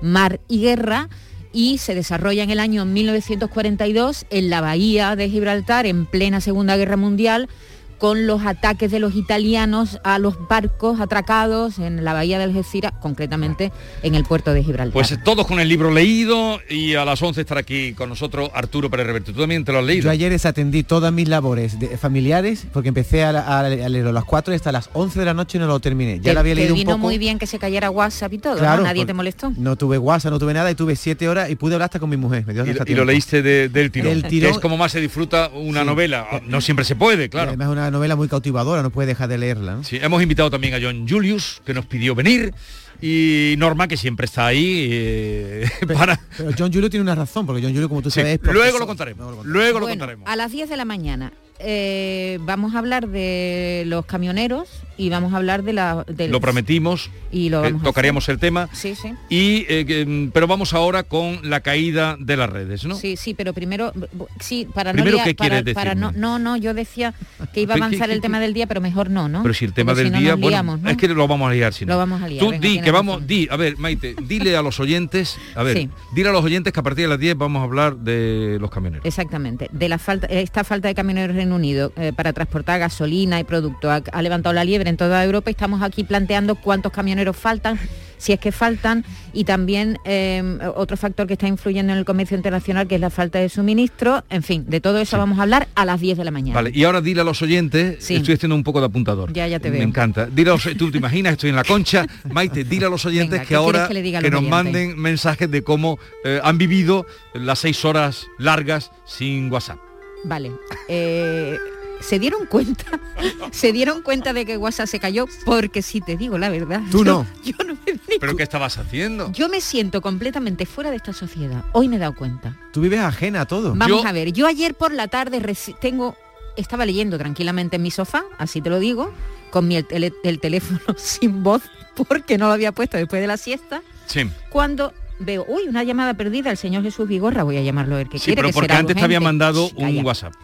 Speaker 30: mar y guerra, y se desarrolla en el año 1942 en la bahía de Gibraltar, en plena Segunda Guerra Mundial, con los ataques de los italianos a los barcos atracados en la bahía de Algeciras, concretamente en el puerto de Gibraltar.
Speaker 1: Pues eh, todos con el libro leído y a las 11 estará aquí con nosotros Arturo Pérez Reverte. ¿Tú también te lo has leído?
Speaker 31: Yo ayer desatendí todas mis labores de- familiares porque empecé a, a- a leerlo a las 4 y hasta las 11 de la noche no lo terminé. Ya
Speaker 30: Te-
Speaker 31: lo había
Speaker 30: te
Speaker 31: leído un
Speaker 30: vino
Speaker 31: poco.
Speaker 30: muy bien que se cayera WhatsApp y todo,
Speaker 31: Claro,
Speaker 30: ¿no? Nadie te molestó.
Speaker 31: No tuve WhatsApp, no tuve nada y tuve 7 horas y pude hablar hasta con mi mujer. Me dio
Speaker 1: Y,
Speaker 31: hasta
Speaker 1: y lo leíste de- del tirón,
Speaker 31: El
Speaker 1: que
Speaker 31: tirón-
Speaker 1: es como más se disfruta una
Speaker 31: Sí.
Speaker 1: novela. No siempre se puede,
Speaker 31: Y
Speaker 1: claro.
Speaker 31: Además una novela muy cautivadora, no puede dejar de leerla. ¿no?
Speaker 1: Sí, hemos invitado también a John Julius, que nos pidió venir, y Norma, que siempre está ahí eh, para...
Speaker 31: Pero John Julio tiene una razón, porque John Julio, como tú
Speaker 1: Sí,
Speaker 31: sabes, es
Speaker 1: luego lo contaremos. Luego lo
Speaker 30: Bueno,
Speaker 1: contaremos.
Speaker 30: a las 10 de la mañana eh, vamos a hablar de los camioneros y vamos a hablar de la... de
Speaker 1: Lo prometimos,
Speaker 30: y lo
Speaker 1: eh, tocaríamos el tema.
Speaker 30: Sí, sí.
Speaker 1: Y, eh, mm, pero vamos ahora con la caída de las redes, ¿no?
Speaker 30: Sí, sí, pero primero, sí, para
Speaker 1: Primero,
Speaker 30: no liar-
Speaker 1: ¿qué
Speaker 30: para,
Speaker 1: quieres
Speaker 30: para no, no, no, yo decía que iba a
Speaker 1: ¿Qué- qué-
Speaker 30: avanzar el tema del día, pero mejor no, ¿no?
Speaker 1: Pero si el tema
Speaker 30: Porque
Speaker 1: del
Speaker 30: si no
Speaker 1: día, bueno,
Speaker 30: ¿no?
Speaker 1: es que lo vamos a liar si no.
Speaker 30: Lo vamos a liar,
Speaker 1: Tú
Speaker 30: venga,
Speaker 1: di, que vamos,
Speaker 30: razón.
Speaker 1: di, a ver, Maite, dile a los oyentes, a ver,
Speaker 30: Sí.
Speaker 1: dile a los oyentes que a partir de las 10 vamos a hablar de los camioneros.
Speaker 30: Exactamente. De la falta, esta falta de camioneros en Reino Unido eh, para transportar gasolina y producto ha, ha levantado la liebre en toda Europa y estamos aquí planteando cuántos camioneros faltan, si es que faltan, y también eh, otro factor que está influyendo en el comercio internacional, que es la falta de suministro. En fin, de todo eso vamos a hablar a las 10 de la mañana.
Speaker 1: Vale, y ahora dile a los oyentes,
Speaker 30: Sí.
Speaker 1: estoy haciendo un poco de apuntador.
Speaker 30: Ya, ya te
Speaker 1: Me
Speaker 30: veo.
Speaker 1: encanta. Dile a los, tú te imaginas, estoy en la concha. Maite, dile a los oyentes
Speaker 30: Venga,
Speaker 1: que
Speaker 30: ¿qué quieres
Speaker 1: ahora
Speaker 30: que le diga a
Speaker 1: que
Speaker 30: los
Speaker 1: nos
Speaker 30: oyentes?
Speaker 1: manden mensajes de cómo eh, han vivido las seis horas largas sin WhatsApp.
Speaker 30: Vale. eh, ¿Se dieron cuenta? ¿Se dieron cuenta de que WhatsApp se cayó? Porque si te digo la verdad.
Speaker 1: Tú no.
Speaker 30: Yo no me
Speaker 1: ¿Pero qué estabas haciendo?
Speaker 30: Yo me siento completamente fuera de esta sociedad. Hoy me he dado cuenta.
Speaker 31: Tú vives ajena a todo.
Speaker 30: Vamos a ver, yo ayer por la tarde tengo, estaba leyendo tranquilamente en mi sofá, así te lo digo, con mi el, el teléfono sin voz, porque no lo había puesto después de la siesta,
Speaker 1: Sí.
Speaker 30: cuando veo, uy, una llamada perdida, el señor Jesús Vigorra, voy a llamarlo a ver qué
Speaker 1: Sí,
Speaker 30: quiere,
Speaker 1: pero
Speaker 30: que
Speaker 1: porque
Speaker 30: será
Speaker 1: antes te había mandado
Speaker 30: Shh,
Speaker 1: un. WhatsApp.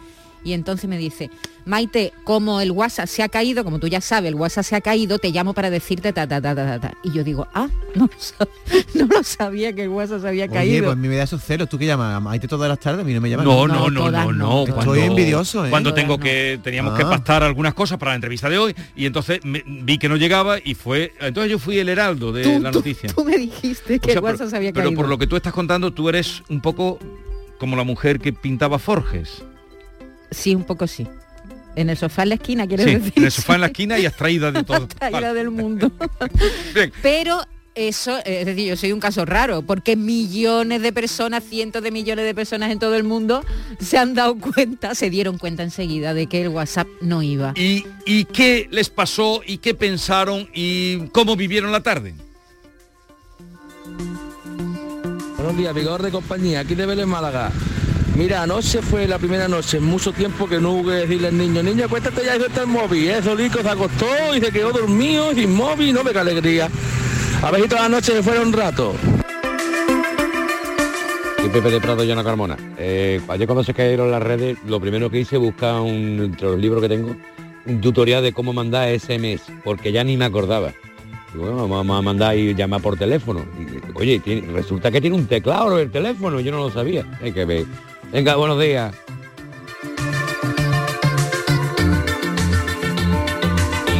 Speaker 30: Y entonces me dice, Maite, como el WhatsApp se ha caído, como tú ya sabes, el WhatsApp se ha caído, te llamo para decirte ta, ta, ta, ta, ta. Y yo digo, ah, no lo, sab- no lo sabía que el WhatsApp se había
Speaker 31: Oye,
Speaker 30: caído.
Speaker 31: pues a mí me da esos celos. ¿Tú qué llamas? ¿A Maite todas las tardes? A mí no me llaman.
Speaker 1: No, no, no, no, no. Cuando,
Speaker 31: Estoy envidioso, ¿eh?
Speaker 1: Cuando tengo que, teníamos que
Speaker 31: Ah.
Speaker 1: pactar algunas cosas para la entrevista de hoy y entonces me- vi que no llegaba y fue, entonces yo fui el heraldo de
Speaker 30: Tú-
Speaker 1: la
Speaker 30: tú-
Speaker 1: noticia.
Speaker 30: Tú me dijiste
Speaker 1: O
Speaker 30: que
Speaker 1: sea,
Speaker 30: el WhatsApp
Speaker 1: pero,
Speaker 30: se había
Speaker 1: pero
Speaker 30: caído.
Speaker 1: por lo que tú estás contando, tú eres un poco como la mujer que pintaba Forges.
Speaker 30: Sí, un poco sí. En el sofá en la esquina, quieres
Speaker 1: Sí,
Speaker 30: decir.
Speaker 1: en el sofá en la esquina y abstraída de todo.
Speaker 30: Traída del mundo.
Speaker 1: Bien.
Speaker 30: Pero eso, eh, es decir, yo soy un caso raro, porque millones de personas, cientos de millones de personas en todo el mundo se han dado cuenta, se dieron cuenta enseguida de que el WhatsApp no iba.
Speaker 1: ¿Y, ¿Y qué les pasó y qué pensaron y cómo vivieron la tarde?
Speaker 32: Buenos días, Vigor de compañía, aquí de Vélez Málaga. Mira, anoche fue la primera noche mucho tiempo que no hubo que decirle al niño, niño, acuéstate ya y suelta el móvil. ¿eh? Solico se acostó y se quedó dormido sin móvil, no me qué alegría. A ver si toda la noche se fuera un rato.
Speaker 33: Soy Pepe de Prado y Ana Carmona. Eh, ayer cuando se cayeron las redes, lo primero que hice buscar un, entre los libros que tengo un tutorial de cómo mandar SMS, porque ya ni me acordaba. Bueno, vamos a mandar y llamar por teléfono. Y, oye, resulta que tiene un teclado el teléfono, yo no lo sabía. Hay que ver. Venga, buenos días.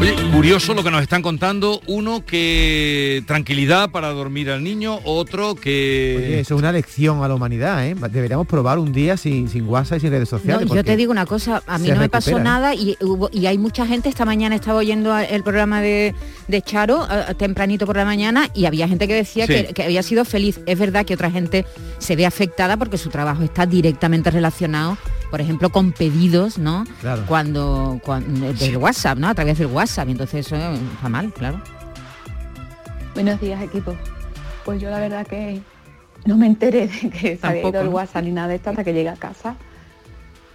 Speaker 1: Oye, curioso lo que nos están contando. Uno que tranquilidad para dormir al niño, otro que...
Speaker 31: Oye, eso es una lección a la humanidad, ¿eh? Deberíamos probar un día sin, sin WhatsApp y sin redes
Speaker 30: No,
Speaker 31: sociales.
Speaker 30: yo te digo una cosa, a mí no me pasó
Speaker 31: ¿eh?
Speaker 30: nada y, hubo- y hay mucha gente, esta mañana estaba oyendo el programa de, de Charo, a- tempranito por la mañana, y había gente que decía
Speaker 34: Sí.
Speaker 30: que, que había sido feliz. Es verdad que otra gente se ve afectada porque su trabajo está directamente relacionado, por ejemplo, con pedidos, ¿no?
Speaker 31: Claro.
Speaker 30: Cuando, cuando del WhatsApp, ¿no? A través del WhatsApp, y entonces eso está mal, claro.
Speaker 35: Buenos días, equipo. Pues yo la verdad que no me enteré de que se había ido el. WhatsApp ni nada de esto hasta que llegué a casa.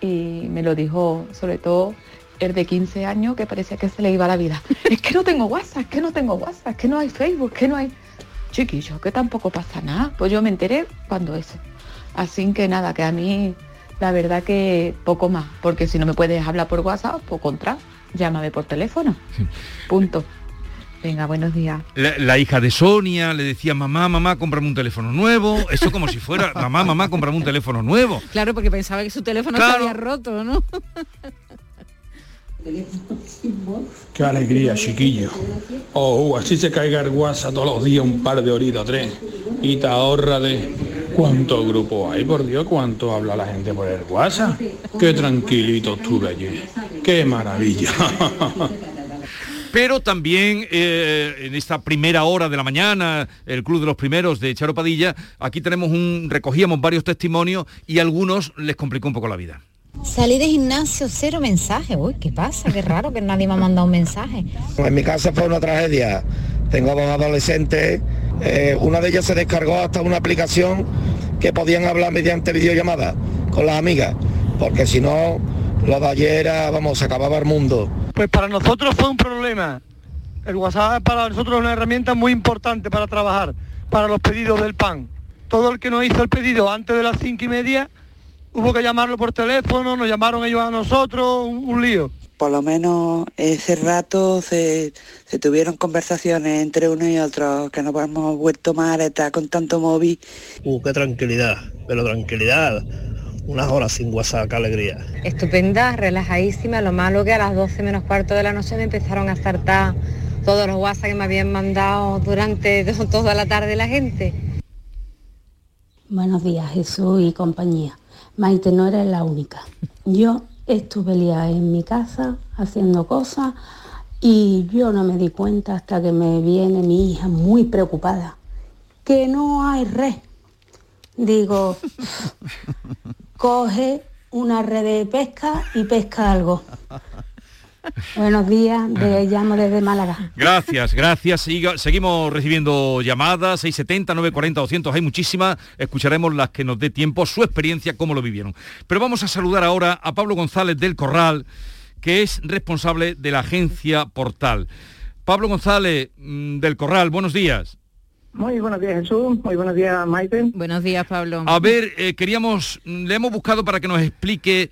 Speaker 35: Y me lo dijo sobre todo el de 15 años que parecía que se le iba la vida. Es que no tengo WhatsApp, es que no tengo WhatsApp, es que no hay Facebook, es que no hay... Chiquillo, que tampoco pasa nada. Pues yo me enteré cuando eso. Así que nada, que a mí la verdad que poco más. Porque si no me puedes hablar por WhatsApp, por contra, llámame por teléfono. Punto. Venga, buenos días.
Speaker 1: La, la hija de Sonia le decía, mamá, mamá, cómprame un teléfono nuevo. Eso como si fuera, mamá, mamá, cómprame un teléfono nuevo.
Speaker 30: Claro, porque pensaba que su teléfono
Speaker 1: Claro.
Speaker 30: se había roto, ¿no?
Speaker 36: Qué alegría, chiquillo. Oh, así se caiga el WhatsApp todos los días un par de horitas, tres. Y te ahorra de... ¿Cuántos grupos hay? Por Dios, ¿cuánto habla la gente por el WhatsApp? Qué tranquilito estuve allí. Qué maravilla.
Speaker 1: Pero también eh, en esta primera hora de la mañana, el Club de los Primeros de Charo Padilla, aquí tenemos un, recogíamos varios testimonios y algunos les complicó un poco la vida.
Speaker 37: Salí de gimnasio, cero mensaje. Uy, ¿qué pasa? Qué raro que nadie me ha mandado un mensaje.
Speaker 38: En mi casa fue una tragedia. Tengo dos adolescentes. eh, una de ellas se descargó hasta una aplicación que podían hablar mediante videollamada con las amigas, porque si no Lo de ayer era, vamos, se acababa el mundo.
Speaker 39: Pues para nosotros fue un problema. El WhatsApp para nosotros es una herramienta muy importante para trabajar, para los pedidos del pan. Todo el que nos hizo el pedido antes de las cinco y media, hubo que llamarlo por teléfono, nos llamaron ellos a nosotros, un, un lío.
Speaker 34: Por lo menos ese rato se, se tuvieron conversaciones entre uno y otro, que nos hemos vuelto más estar con tanto móvil.
Speaker 40: Uh, qué tranquilidad, pero tranquilidad. Unas horas sin WhatsApp, qué alegría.
Speaker 41: Estupenda, relajadísima. Lo malo que a las 12 menos cuarto de la noche me empezaron a saltar todos los WhatsApp que me habían mandado durante to- toda la tarde la gente.
Speaker 42: Buenos días, Jesús y compañía. Maite, no eres la única. Yo estuve liada en mi casa haciendo cosas y yo no me di cuenta hasta que me viene mi hija muy preocupada. Que no hay red. Digo, coge una red de pesca y pesca algo. Buenos días, de, llamo desde Málaga.
Speaker 1: Gracias, gracias. Siga- seguimos recibiendo llamadas, 670, 940, 200, hay muchísimas. Escucharemos las que nos dé tiempo, su experiencia, cómo lo vivieron. Pero vamos a saludar ahora a Pablo González del Corral, que es responsable de la agencia Portal. Pablo González mm, del Corral, buenos días.
Speaker 39: Muy buenos días Jesús, muy buenos días Maite.
Speaker 30: Buenos días, Pablo.
Speaker 1: A ver, eh, queríamos, le hemos buscado para que nos explique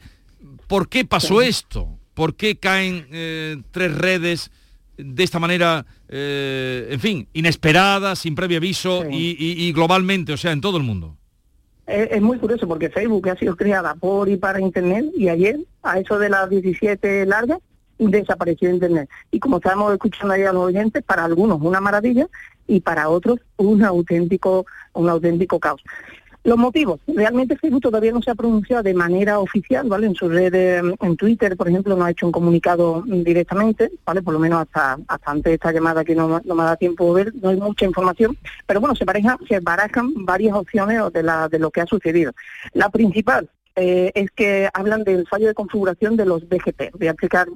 Speaker 1: por qué pasó esto, por qué caen eh, tres redes de esta manera, eh, en fin, inesperada, sin previo aviso y, y- y globalmente, o sea, en todo el mundo.
Speaker 39: Es, es muy curioso porque Facebook ha sido creada por y para Internet y ayer, a eso de las 17 largas, desapareció Internet. Y como estamos escuchando ahí a los oyentes, para algunos una maravilla y para otros un auténtico, un auténtico caos. Los motivos, realmente Facebook todavía no se ha pronunciado de manera oficial, ¿vale? En su red, en Twitter, por ejemplo, no ha hecho un comunicado directamente, ¿vale? Por lo menos hasta, hasta antes de esta llamada que no, no me da tiempo de ver, no hay mucha información, pero bueno, se, pareja, se barajan varias opciones de, la, de lo que ha sucedido. La principal, eh, es que hablan del fallo de configuración de los BGP. Voy a explicar,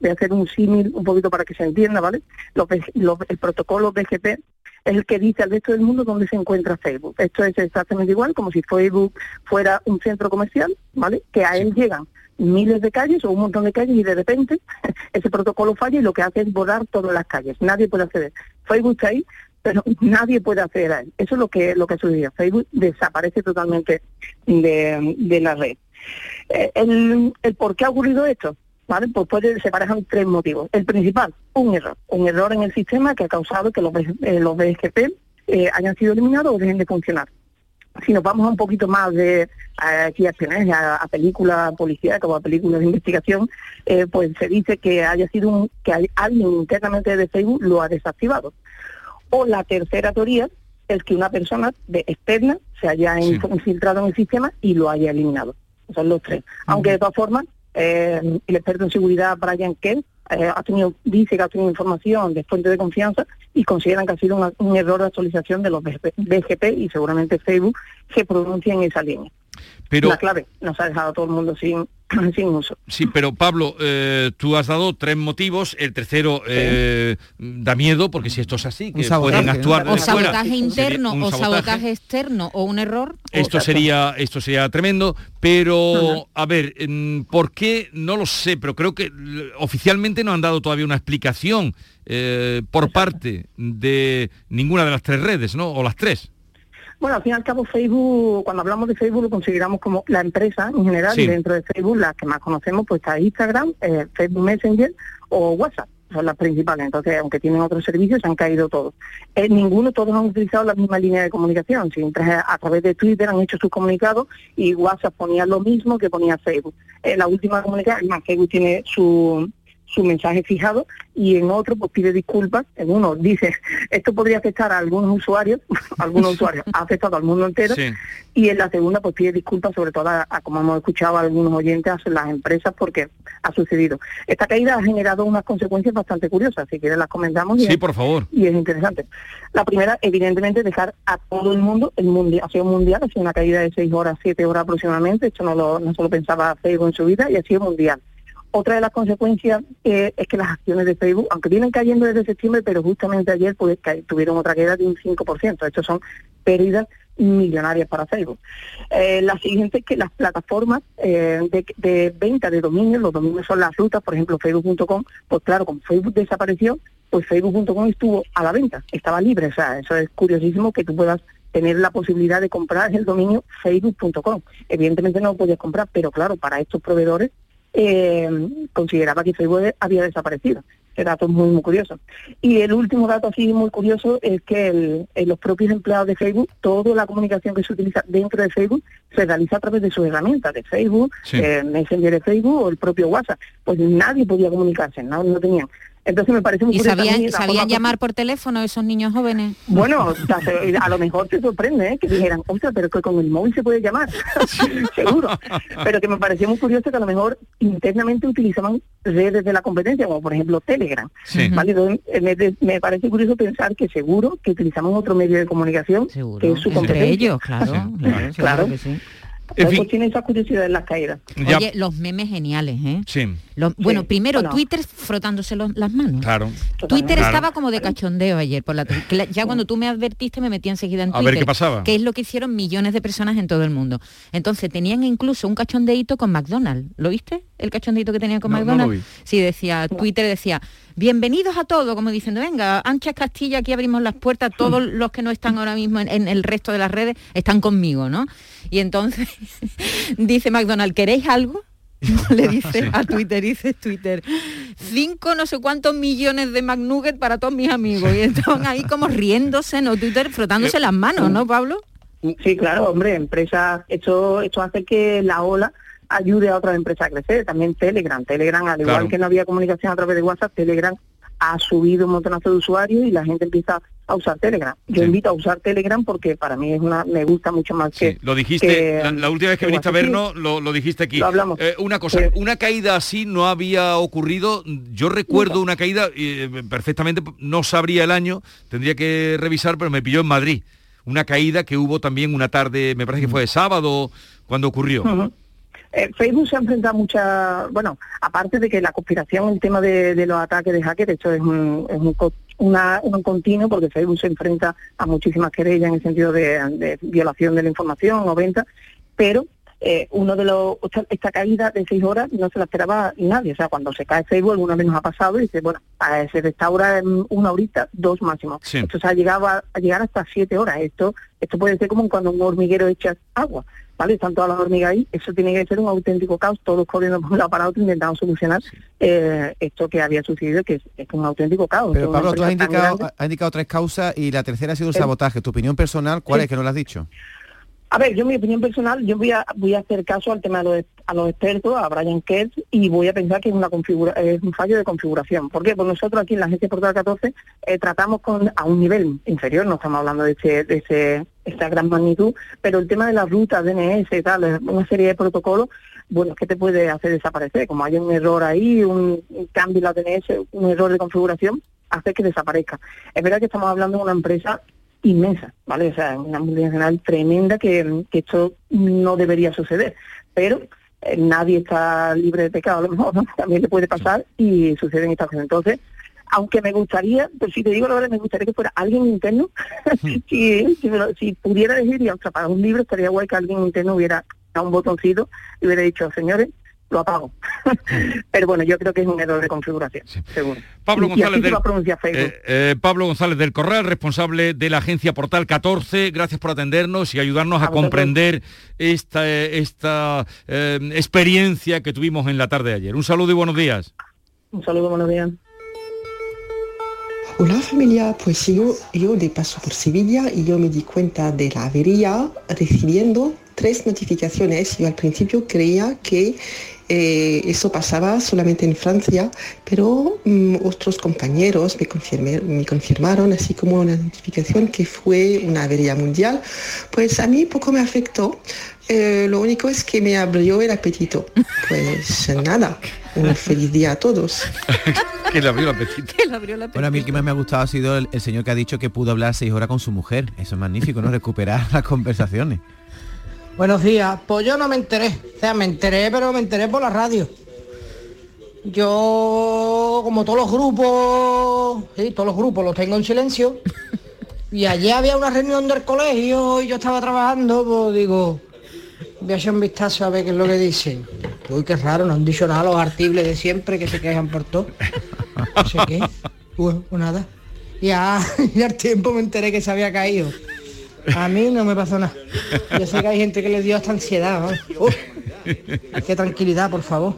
Speaker 39: voy a hacer un símil un poquito para que se entienda, ¿vale? Los los- el protocolo BGP es el que dice al resto del mundo dónde se encuentra Facebook. Esto es exactamente igual, como si Facebook fuera un centro comercial, ¿vale? Que a él llegan miles de calles o un montón de calles y de repente ese protocolo falla y lo que hace es borrar todas las calles. Nadie puede acceder. Facebook está ahí, pero nadie puede acceder a él. Eso es lo que lo que sucedió. Facebook desaparece totalmente de, de la red. Eh, el, el por qué ha ocurrido esto, ¿vale? Pues puede, se parejan tres motivos. El principal, un error. Un error en el sistema que ha causado que los, eh, los BGP eh, hayan sido eliminados o dejen de funcionar. Si nos vamos a un poquito más de aquí a espionaje, a, a películas policíacas o a películas de investigación, eh, pues se dice que haya sido un, que hay- alguien internamente de Facebook lo ha desactivado. O la tercera teoría es que una persona de externa se haya
Speaker 1: Sí.
Speaker 39: infiltrado en el sistema y lo haya eliminado. Son los tres. Aunque de todas formas, eh, el experto en seguridad Brian Kerr eh, ha tenido, dice que ha tenido información de fuente de confianza y consideran que ha sido un error de actualización de los BGP y seguramente Facebook se pronuncia en esa línea.
Speaker 1: Pero-
Speaker 39: La clave nos ha dejado a todo el mundo sin, sin uso.
Speaker 1: Sí, pero Pablo, eh, tú has dado tres motivos, el tercero eh, da miedo, porque si esto es así, que
Speaker 39: sabotaje,
Speaker 1: pueden actuar
Speaker 30: O
Speaker 1: fuera,
Speaker 30: sabotaje
Speaker 1: sería
Speaker 30: interno o
Speaker 1: sabotaje.
Speaker 30: sabotaje externo o un error.
Speaker 1: Esto sería, esto sería tremendo, pero a ver, mm, ¿por qué? No lo sé, pero creo que l- oficialmente no han dado todavía una explicación eh, por parte de ninguna de las tres redes, ¿no? O las tres.
Speaker 39: Bueno, al fin y al cabo Facebook, cuando hablamos de Facebook lo consideramos como la empresa en general
Speaker 1: Sí.
Speaker 39: y dentro de Facebook las que más conocemos pues está Instagram, eh, Facebook Messenger o WhatsApp, son las principales. Entonces, aunque tienen otros servicios, han caído todos. Eh, ninguno, todos han utilizado la misma línea de comunicación. Siempre a, a través de Twitter han hecho sus comunicados y WhatsApp ponía lo mismo que ponía Facebook. Eh, la última comunicación, Facebook tiene su su mensaje fijado y en otro pues pide disculpas. En uno dice, esto podría afectar a algunos usuarios, algunos usuarios, ha afectado al mundo entero,
Speaker 1: Sí.
Speaker 39: y en la segunda pues pide disculpas sobre todo a, a, como hemos escuchado a algunos oyentes, a las empresas porque ha sucedido. Esta caída ha generado unas consecuencias bastante curiosas, si quieres las comentamos. y
Speaker 1: Sí,
Speaker 39: es-
Speaker 1: por favor.
Speaker 39: y es interesante. La primera, evidentemente, dejar a todo el mundo, el mundial, ha sido mundial, ha sido una caída de 6 horas, 7 horas aproximadamente, esto no lo, no se lo pensaba Facebook en su vida, y ha sido mundial. Otra de las consecuencias eh, es que las acciones de Facebook, aunque vienen cayendo desde septiembre, pero justamente ayer pues, tuvieron otra caída de un 5%. Estos son pérdidas millonarias para Facebook. Eh, la siguiente es que las plataformas eh, de, de venta de dominios, los dominios son las rutas, por ejemplo facebook.com, pues claro, como Facebook desapareció, pues facebook.com estuvo a la venta, estaba libre, o sea, eso es curiosísimo que tú puedas tener la posibilidad de comprar el dominio facebook.com. Evidentemente no lo podías comprar, pero claro, para estos proveedores eh, consideraba que Facebook había desaparecido. Ese dato es muy, muy curioso. Y el último dato así muy curioso es que el- eh, los propios empleados de Facebook, toda la comunicación que se utiliza dentro de Facebook se realiza a través de sus herramientas, de Facebook,
Speaker 1: Sí.
Speaker 39: eh, Messenger de Facebook o el propio WhatsApp. Pues nadie podía comunicarse, no, no tenían. Entonces me parece muy
Speaker 30: ¿Y
Speaker 39: curioso
Speaker 30: sabían,
Speaker 39: la
Speaker 30: sabían
Speaker 39: forma-
Speaker 30: llamar por teléfono esos niños jóvenes?
Speaker 39: bueno, a lo mejor te sorprende ¿eh? que dijeran, ostras, pero que con el móvil se puede llamar, seguro. Pero que me pareció muy curioso que a lo mejor internamente utilizaban redes de la competencia, como por ejemplo Telegram.
Speaker 1: Sí.
Speaker 39: ¿vale? Entonces, eh, me, parece curioso pensar que seguro que utilizamos otro medio de comunicación que es su
Speaker 30: Entre
Speaker 39: competencia.
Speaker 30: ellos, claro, claro, seguro
Speaker 39: claro.
Speaker 30: que sí.
Speaker 39: Pues tiene esa curiosidad en las caídas.
Speaker 30: Oye, los memes geniales, ¿eh?
Speaker 1: Sí.
Speaker 30: Los- bueno,
Speaker 39: Sí.
Speaker 30: primero
Speaker 39: Bueno.
Speaker 30: Twitter frotándose los- las manos.
Speaker 1: Claro.
Speaker 30: Twitter
Speaker 1: Claro.
Speaker 30: estaba como de cachondeo ayer por la la- ya cuando tú me advertiste me metí enseguida en
Speaker 1: A ver
Speaker 30: Twitter.
Speaker 1: qué pasaba.
Speaker 30: Que es lo que hicieron millones de personas en todo el mundo. Entonces tenían incluso un cachondeito con McDonald's. ¿Lo viste? El cachondeito que tenían con
Speaker 1: No, no
Speaker 30: McDonald's.
Speaker 1: vi.
Speaker 30: Sí, decía, Twitter decía, bienvenidos a todos, como diciendo, venga, anchas Castilla, aquí abrimos las puertas, todos los que no están ahora mismo en, en el resto de las redes están conmigo, ¿no? Y entonces dice McDonald's, ¿queréis algo? Le dice
Speaker 1: Sí.
Speaker 30: a Twitter, dice Twitter, cinco no sé cuántos millones de McNugget para todos mis amigos. Y estaban ahí como riéndose, ¿no? Twitter frotándose las manos, ¿no, Pablo?
Speaker 39: Sí, claro, hombre, empresas, esto, esto hace que la ola ayude a otras empresas a crecer. También Telegram. Telegram, al igual
Speaker 1: Claro.
Speaker 39: que no había comunicación a través de WhatsApp, Telegram ha subido un montonazo de usuarios y la gente empieza a usar Telegram. Yo invito a usar Telegram porque para mí es una, me gusta mucho más que
Speaker 1: Lo dijiste,
Speaker 39: que-
Speaker 1: la, la última vez que
Speaker 39: que
Speaker 1: viniste a vernos, lo, lo dijiste aquí.
Speaker 39: Lo hablamos.
Speaker 1: Eh, una cosa,
Speaker 39: Sí.
Speaker 1: una caída así no había ocurrido. Yo recuerdo una caída, eh, perfectamente, no sabría el año, tendría que revisar, pero me pilló en Madrid. Una caída que hubo también una tarde, me parece que fue de sábado, cuando ocurrió.
Speaker 39: Eh, Facebook se ha enfrentado mucha, bueno, aparte de que la conspiración, el tema de, los ataques de hackers, esto es un, es un, una- un continuo porque Facebook se enfrenta a muchísimas querellas en el sentido de violación de la información o venta, pero eh, uno de los, esta, esta caída de seis horas no se la esperaba nadie, o sea, cuando se cae Facebook alguna vez nos ha pasado y dice, bueno, se restaura en una horita, dos máximo.
Speaker 1: Sí.
Speaker 39: Esto se ha llegado a, a llegar hasta siete horas, esto, esto puede ser como cuando un hormiguero echa agua. ¿vale? Están todas las hormigas ahí, eso tiene que ser un auténtico caos, todos corriendo por un lado para otro intentando solucionar eh, esto que había sucedido, que es, es un auténtico caos.
Speaker 31: Pero Pablo, tú has indicado, has indicado tres causas y la tercera ha sido el sabotaje. ¿Tu opinión personal cuál
Speaker 39: Sí.
Speaker 31: es que no lo has dicho?
Speaker 39: A ver, yo mi opinión personal, yo voy a voy a hacer caso al tema de los, a los expertos, a Brian Kerr, y voy a pensar que es una configura, es un fallo de configuración. ¿Por qué? Pues nosotros aquí en la agencia Portal 14 eh, tratamos con a un nivel inferior, no estamos hablando de ese, de ese esta gran magnitud, pero el tema de las rutas DNS y tal, una serie de protocolos, bueno, es que te puede hacer desaparecer. Como hay un error ahí, un, un cambio en la DNS, un error de configuración, hace que desaparezca. Es verdad que estamos hablando de una empresa inmensa, ¿vale? O sea, una multinacional tremenda que, que esto no debería suceder, pero eh, nadie está libre de pecado, a lo mejor ¿no? también le puede pasar y sucede en estas cosas. Entonces, aunque me gustaría, pues si te digo la verdad, me gustaría que fuera alguien interno, si, si, lo- si pudiera decir, y aunque para un libro estaría guay que alguien interno hubiera dado un botoncito y hubiera dicho, señores, lo apago. Pero bueno, yo creo que es un error de configuración, seguro.
Speaker 1: Pablo González del, eh, eh, Pablo González del Corral, responsable de la agencia Portal 14, gracias por atendernos y ayudarnos a, comprender esta, esta eh, experiencia que tuvimos en la tarde de ayer. Un saludo y buenos días.
Speaker 39: Un saludo, buenos días.
Speaker 43: Hola familia, pues yo, yo de paso por Sevilla y yo me di cuenta de la avería recibiendo tres notificaciones. Yo al principio creía que eh, eso pasaba solamente en Francia, pero mm, otros compañeros me, confirmé- me confirmaron, así como una notificación que fue una avería mundial. Pues a mí poco me afectó. Eh, lo único es que me abrió el apetito. Pues nada, un feliz día a todos.
Speaker 1: que le abrió el apetito.
Speaker 31: Bueno, a mí el que más me ha gustado ha sido el, el señor que ha dicho que pudo hablar seis horas con su mujer. Eso es magnífico, ¿no? Recuperar las conversaciones.
Speaker 44: Buenos días. Pues yo no me enteré. O sea, me enteré, pero me enteré por la radio. Yo, como todos los grupos, sí, todos los grupos los tengo en silencio.
Speaker 45: Y ayer había una reunión del colegio y yo estaba trabajando, pues digo, voy a echar un vistazo a ver qué es lo que dicen. Uy, qué raro, no han dicho nada los artibles de siempre que se quejan por todo. No sé qué. Bueno, pues nada. Ya, ya al tiempo me enteré que se había caído. A mí no me pasó nada. Yo sé que hay gente que le dio hasta ansiedad. qué tranquilidad, por favor.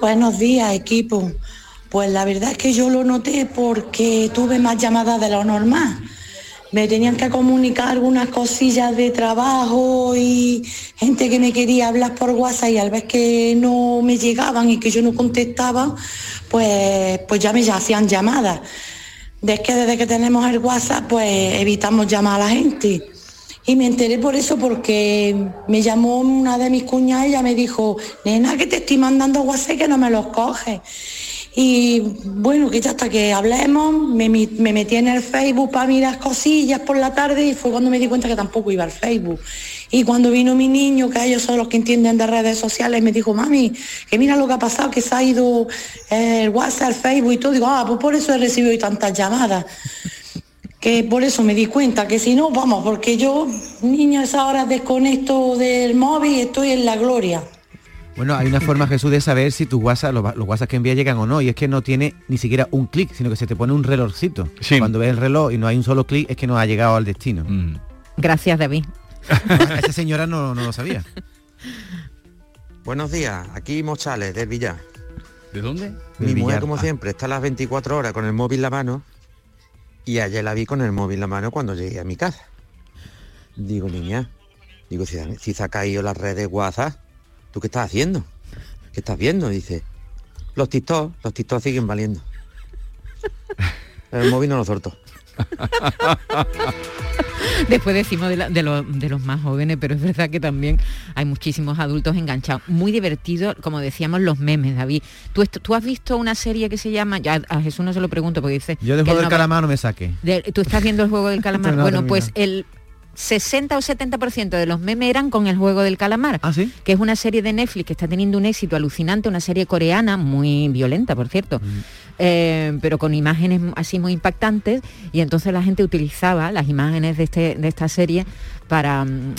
Speaker 46: Buenos días, equipo. Pues la verdad es que yo lo noté porque tuve más llamadas de lo normal. Me tenían que comunicar algunas cosillas de trabajo y gente que me quería hablar por WhatsApp y al ver que no me llegaban y que yo no contestaba, pues, pues ya me ya hacían llamadas. Es que desde que tenemos el WhatsApp, pues evitamos llamar a la gente. Y me enteré por eso porque me llamó una de mis cuñadas y ella me dijo, nena, que te estoy mandando WhatsApp que no me los coges. Y bueno, que hasta que hablemos, me, me metí en el Facebook para mirar cosillas por la tarde y fue cuando me di cuenta que tampoco iba al Facebook. Y cuando vino mi niño, que ellos son los que entienden de redes sociales, me dijo, mami, que mira lo que ha pasado, que se ha ido eh, el WhatsApp, el Facebook y todo. Digo, ah, pues por eso he recibido tantas llamadas que por eso me di cuenta que si no, vamos, porque yo, niño, a esa hora desconecto del móvil y estoy en la gloria.
Speaker 31: Bueno, hay una forma, Jesús, de saber si tus WhatsApp, los, los WhatsApp que envías llegan o no, y es que no tiene ni siquiera un clic, sino que se te pone un relojcito. Cuando ves el reloj y no hay un solo clic, es que no ha llegado al destino.
Speaker 30: Gracias, David.
Speaker 31: Esa señora no, no lo sabía.
Speaker 43: Buenos días, aquí Mochales, del Villar.
Speaker 1: ¿De dónde?
Speaker 43: Mi mujer,
Speaker 31: Villar,
Speaker 43: como
Speaker 31: ah.
Speaker 43: siempre, está a las 24 horas con el móvil en la mano y ayer la vi con el móvil en la mano cuando llegué a mi casa. Digo, niña, digo, si, si se ha caído las redes WhatsApp, ¿tú qué estás haciendo? ¿Qué estás viendo? Dice, los TikTok, los TikTok siguen valiendo. El móvil no lo soltó.
Speaker 30: Después decimos de, la- de los, de los más jóvenes, pero es verdad que también hay muchísimos adultos enganchados. Muy divertido, como decíamos, los memes, David. ¿Tú, has visto una serie que se llama, ya a Jesús no se lo pregunto porque dice...
Speaker 31: Yo de
Speaker 30: que
Speaker 31: juego del
Speaker 30: no
Speaker 31: calamar no me saque.
Speaker 30: de- tú estás viendo el juego del calamar.
Speaker 31: No, no,
Speaker 30: bueno,
Speaker 31: no,
Speaker 30: pues el 60 o 70% de los memes eran con el juego del calamar. Que es una serie de Netflix que está teniendo un éxito alucinante, una serie coreana, muy violenta, por cierto. eh, pero con imágenes así muy impactantes y entonces la gente utilizaba las imágenes de, este, de esta serie para mm,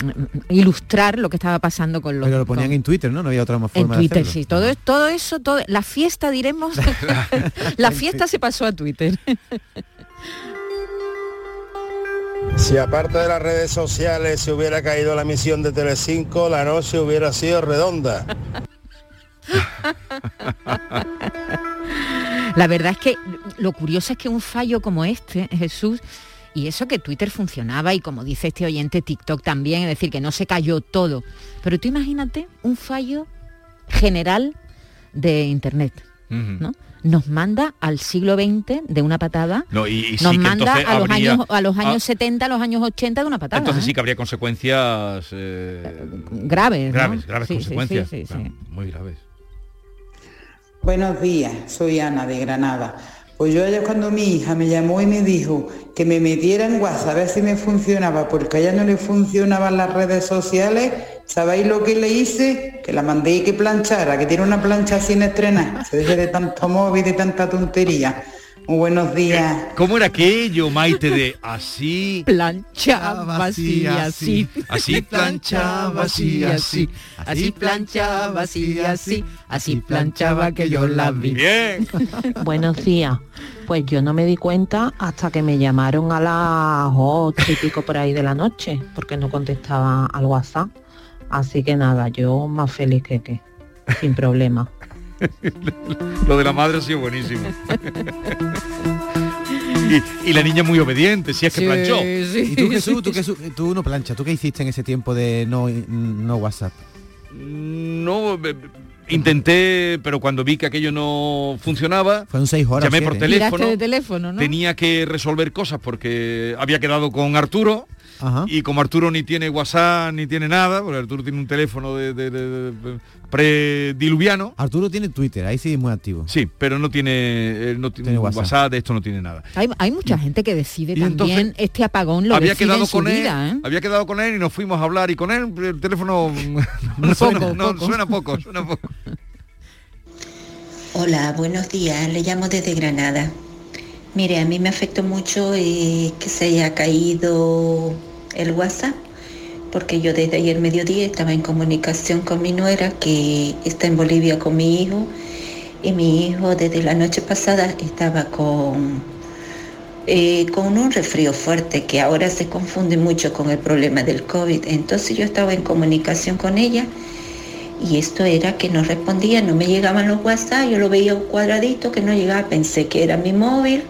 Speaker 30: ilustrar lo que estaba pasando con los
Speaker 31: Pero lo ponían
Speaker 30: con-
Speaker 31: en Twitter, ¿no? No había otra forma
Speaker 30: en
Speaker 31: de
Speaker 30: Twitter,
Speaker 31: hacerlo.
Speaker 30: sí, todo, es- todo eso, todo, la fiesta diremos, la fiesta se pasó a Twitter.
Speaker 47: Si aparte de las redes sociales se hubiera caído la misión de Telecinco, la noche hubiera sido redonda.
Speaker 30: La verdad es que lo curioso es que un fallo como este, Jesús, y eso que Twitter funcionaba y como dice este oyente, TikTok también, es decir, que no se cayó todo. Pero tú imagínate un fallo general de Internet, ¿no? Nos manda al siglo XX de una patada,
Speaker 1: No, y, y sí
Speaker 30: nos
Speaker 1: que
Speaker 30: manda a los,
Speaker 1: habría-
Speaker 30: años, a los años
Speaker 1: ah,
Speaker 30: 70, a los años 80 de una patada.
Speaker 1: entonces
Speaker 30: ¿eh?
Speaker 1: sí que habría consecuencias eh,
Speaker 30: Graves, ¿no?
Speaker 1: graves, graves
Speaker 30: Sí,
Speaker 1: consecuencias,
Speaker 30: sí, sí,
Speaker 1: claro, muy graves.
Speaker 48: Buenos días, soy Ana de Granada. Pues yo ayer cuando mi hija me llamó y me dijo que me metiera en WhatsApp a ver si me funcionaba, porque a ella no le funcionaban las redes sociales, ¿sabéis lo que le hice? Que la mandé que planchara, que tiene una plancha sin estrenar, se deje de tanto móvil, de tanta tontería. Muy buenos días.
Speaker 1: ¿Cómo era aquello, Maite, de así...
Speaker 30: planchaba así, así,
Speaker 1: Así planchaba así, así.
Speaker 30: así planchaba así, así, así planchaba que yo la vi.
Speaker 1: Bien.
Speaker 49: Buenos días. Pues yo no me di cuenta hasta que me llamaron a las ocho y pico por ahí de la noche, porque no contestaba al WhatsApp. Así que nada, yo más feliz que que, sin problema.
Speaker 1: Lo de la madre ha sido buenísimo. y, y la niña muy obediente, si es que planchó.
Speaker 31: ¿Y tú, Jesús, tú, Jesús, tú no planchas? ¿Tú qué hiciste en ese tiempo de no, no WhatsApp?
Speaker 1: No, eh, intenté, pero cuando vi que aquello no funcionaba,
Speaker 31: Fueron seis horas.
Speaker 1: llamé por
Speaker 31: siete.
Speaker 1: teléfono.
Speaker 30: De teléfono, ¿no?
Speaker 1: Tenía que resolver cosas porque había quedado con Arturo y como Arturo ni tiene WhatsApp ni tiene nada, porque Arturo tiene un teléfono de, de- de- de- prediluviano.
Speaker 31: Arturo tiene Twitter, ahí sí es muy activo.
Speaker 1: Sí, pero no tiene, él no tiene
Speaker 31: WhatsApp.
Speaker 1: WhatsApp. de esto no tiene nada.
Speaker 30: Hay, hay mucha gente que decide también
Speaker 1: entonces,
Speaker 30: este apagón lo
Speaker 1: había
Speaker 30: decide
Speaker 1: quedado
Speaker 30: en su
Speaker 1: con él,
Speaker 30: vida, ¿eh?
Speaker 1: había quedado con él y nos fuimos a hablar y con él el teléfono no, suena, no, suena poco, suena poco.
Speaker 50: Hola, buenos días. Le llamo desde Granada. Mire, a mí me afectó mucho eh, que se haya caído el WhatsApp, porque yo desde ayer mediodía estaba en comunicación con mi nuera, que está en Bolivia con mi hijo, y mi hijo desde la noche pasada estaba con, eh, con un resfrío fuerte, que ahora se confunde mucho con el problema del COVID. Entonces yo estaba en comunicación con ella y esto era que no respondía, no me llegaban los WhatsApp, yo lo veía un cuadradito que no llegaba, pensé que era mi móvil,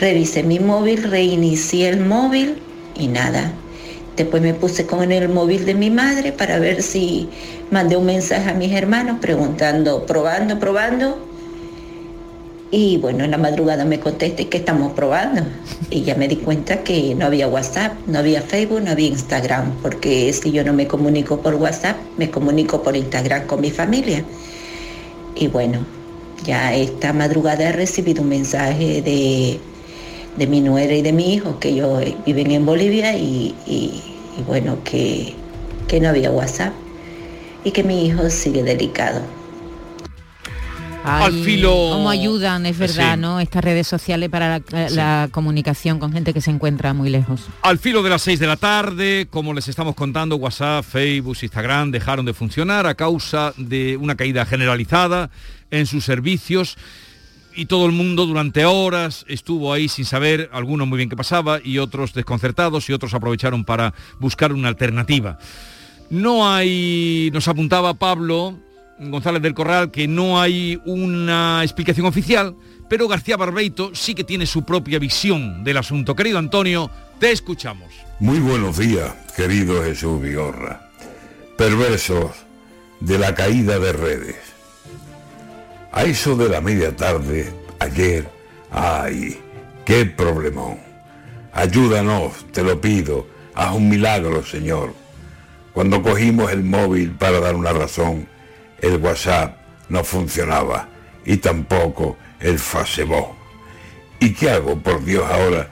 Speaker 50: revisé mi móvil, reinicié el móvil y nada. Después me puse con el móvil de mi madre para ver si mandé un mensaje a mis hermanos preguntando, probando, probando. Y bueno, en la madrugada me contesté que estamos probando. Y ya me di cuenta que no había WhatsApp, no había Facebook, no había Instagram, porque si yo no me comunico por WhatsApp, me comunico por Instagram con mi familia. Y bueno, ya esta madrugada he recibido un mensaje de, de mi nuera y de mi hijo, que ellos viven en Bolivia y, y- y bueno, que, que no había WhatsApp y que mi hijo sigue delicado.
Speaker 1: Al filo-
Speaker 30: Cómo ayudan, es verdad,
Speaker 1: Sí.
Speaker 30: ¿no? Estas redes sociales para la, la comunicación con gente que se encuentra muy lejos.
Speaker 1: Al filo de las 6 de la tarde, como les estamos contando, WhatsApp, Facebook, Instagram dejaron de funcionar a causa de una caída generalizada en sus servicios y todo el mundo durante horas estuvo ahí sin saber, algunos muy bien qué pasaba y otros desconcertados y otros aprovecharon para buscar una alternativa. No hay, nos apuntaba Pablo González del Corral, que no hay una explicación oficial, pero García Barbeito sí que tiene su propia visión del asunto. Querido Antonio, te escuchamos.
Speaker 51: Muy buenos días, querido Jesús Vigorra. Perversos de la caída de redes. A eso de la media tarde, ayer, ay, qué problemón. Ayúdanos, te lo pido, haz un milagro, Señor. Cuando cogimos el móvil para dar una razón, el WhatsApp no funcionaba y tampoco el Facebook. ¿Y qué hago, por Dios, ahora?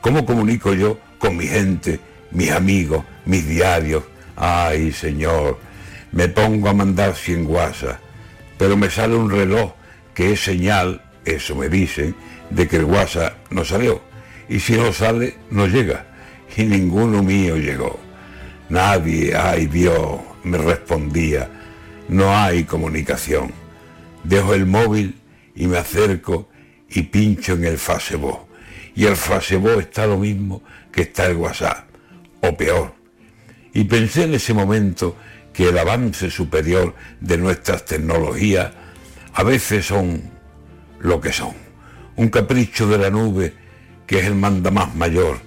Speaker 51: ¿Cómo comunico yo con mi gente, mis amigos, mis diarios? Ay, Señor, me pongo a mandar 100 WhatsApp, pero me sale un reloj que es señal, eso me dicen, de que el WhatsApp no salió. Y si no sale, no llega. Y ninguno mío llegó. Nadie, ay Dios, me respondía. No hay comunicación. Dejo el móvil y me acerco y pincho en el Facebook. Y el Facebook está lo mismo que está el WhatsApp, o peor. Y pensé en ese momento que el avance superior de nuestras tecnologías a veces son lo que son. Un capricho de la nube que es el mandamás mayor.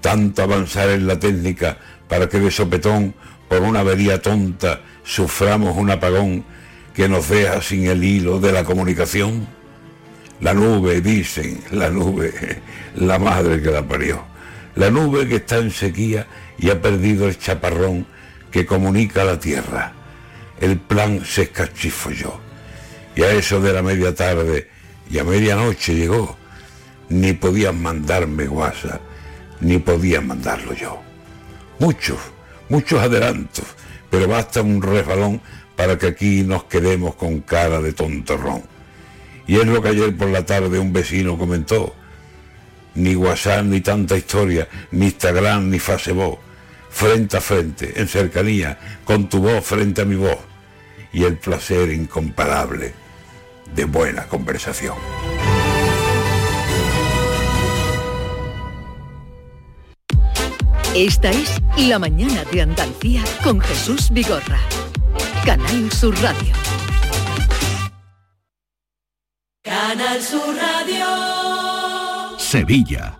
Speaker 51: Tanto avanzar en la técnica para que de sopetón, por una avería tonta, suframos un apagón que nos deja sin el hilo de la comunicación. La nube, dicen, la nube, la madre que la parió. La nube que está en sequía y ha perdido el chaparrón que comunica la tierra. El plan se escachifolló. Y a eso de la media tarde y a medianoche llegó. Ni podían mandarme WhatsApp, ni podían mandarlo yo. Muchos, muchos adelantos, pero basta un resbalón para que aquí nos quedemos con cara de tontorrón. Y es lo que ayer por la tarde un vecino comentó. Ni WhatsApp, ni tanta historia, ni Instagram, ni Facebook. Frente a frente, en cercanía, con tu voz frente a mi voz. Y el placer incomparable de buena conversación.
Speaker 52: Esta es La Mañana de Andalucía con Jesús Vigorra. Canal Sur Radio.
Speaker 53: Canal Sur Radio.
Speaker 54: Sevilla.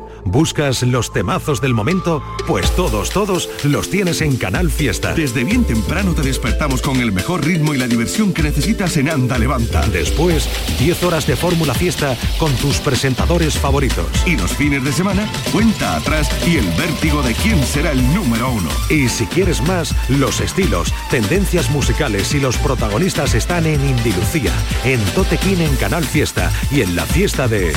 Speaker 16: ¿Buscas los temazos del momento? Pues todos, todos los tienes en Canal Fiesta.
Speaker 26: Desde bien temprano te despertamos con el mejor ritmo y la diversión que necesitas en Anda Levanta.
Speaker 16: Después, 10 horas de Fórmula Fiesta con tus presentadores favoritos.
Speaker 26: Y los fines de semana, cuenta atrás y el vértigo de quién será el número uno.
Speaker 16: Y si quieres más, los estilos, tendencias musicales y los protagonistas están en Indilucía, en Totequín en Canal Fiesta y en la fiesta de...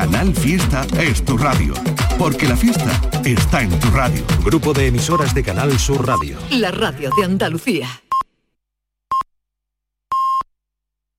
Speaker 26: Canal Fiesta es tu radio, porque la fiesta está en tu radio.
Speaker 16: Grupo de emisoras de Canal Sur Radio.
Speaker 3: La radio de Andalucía.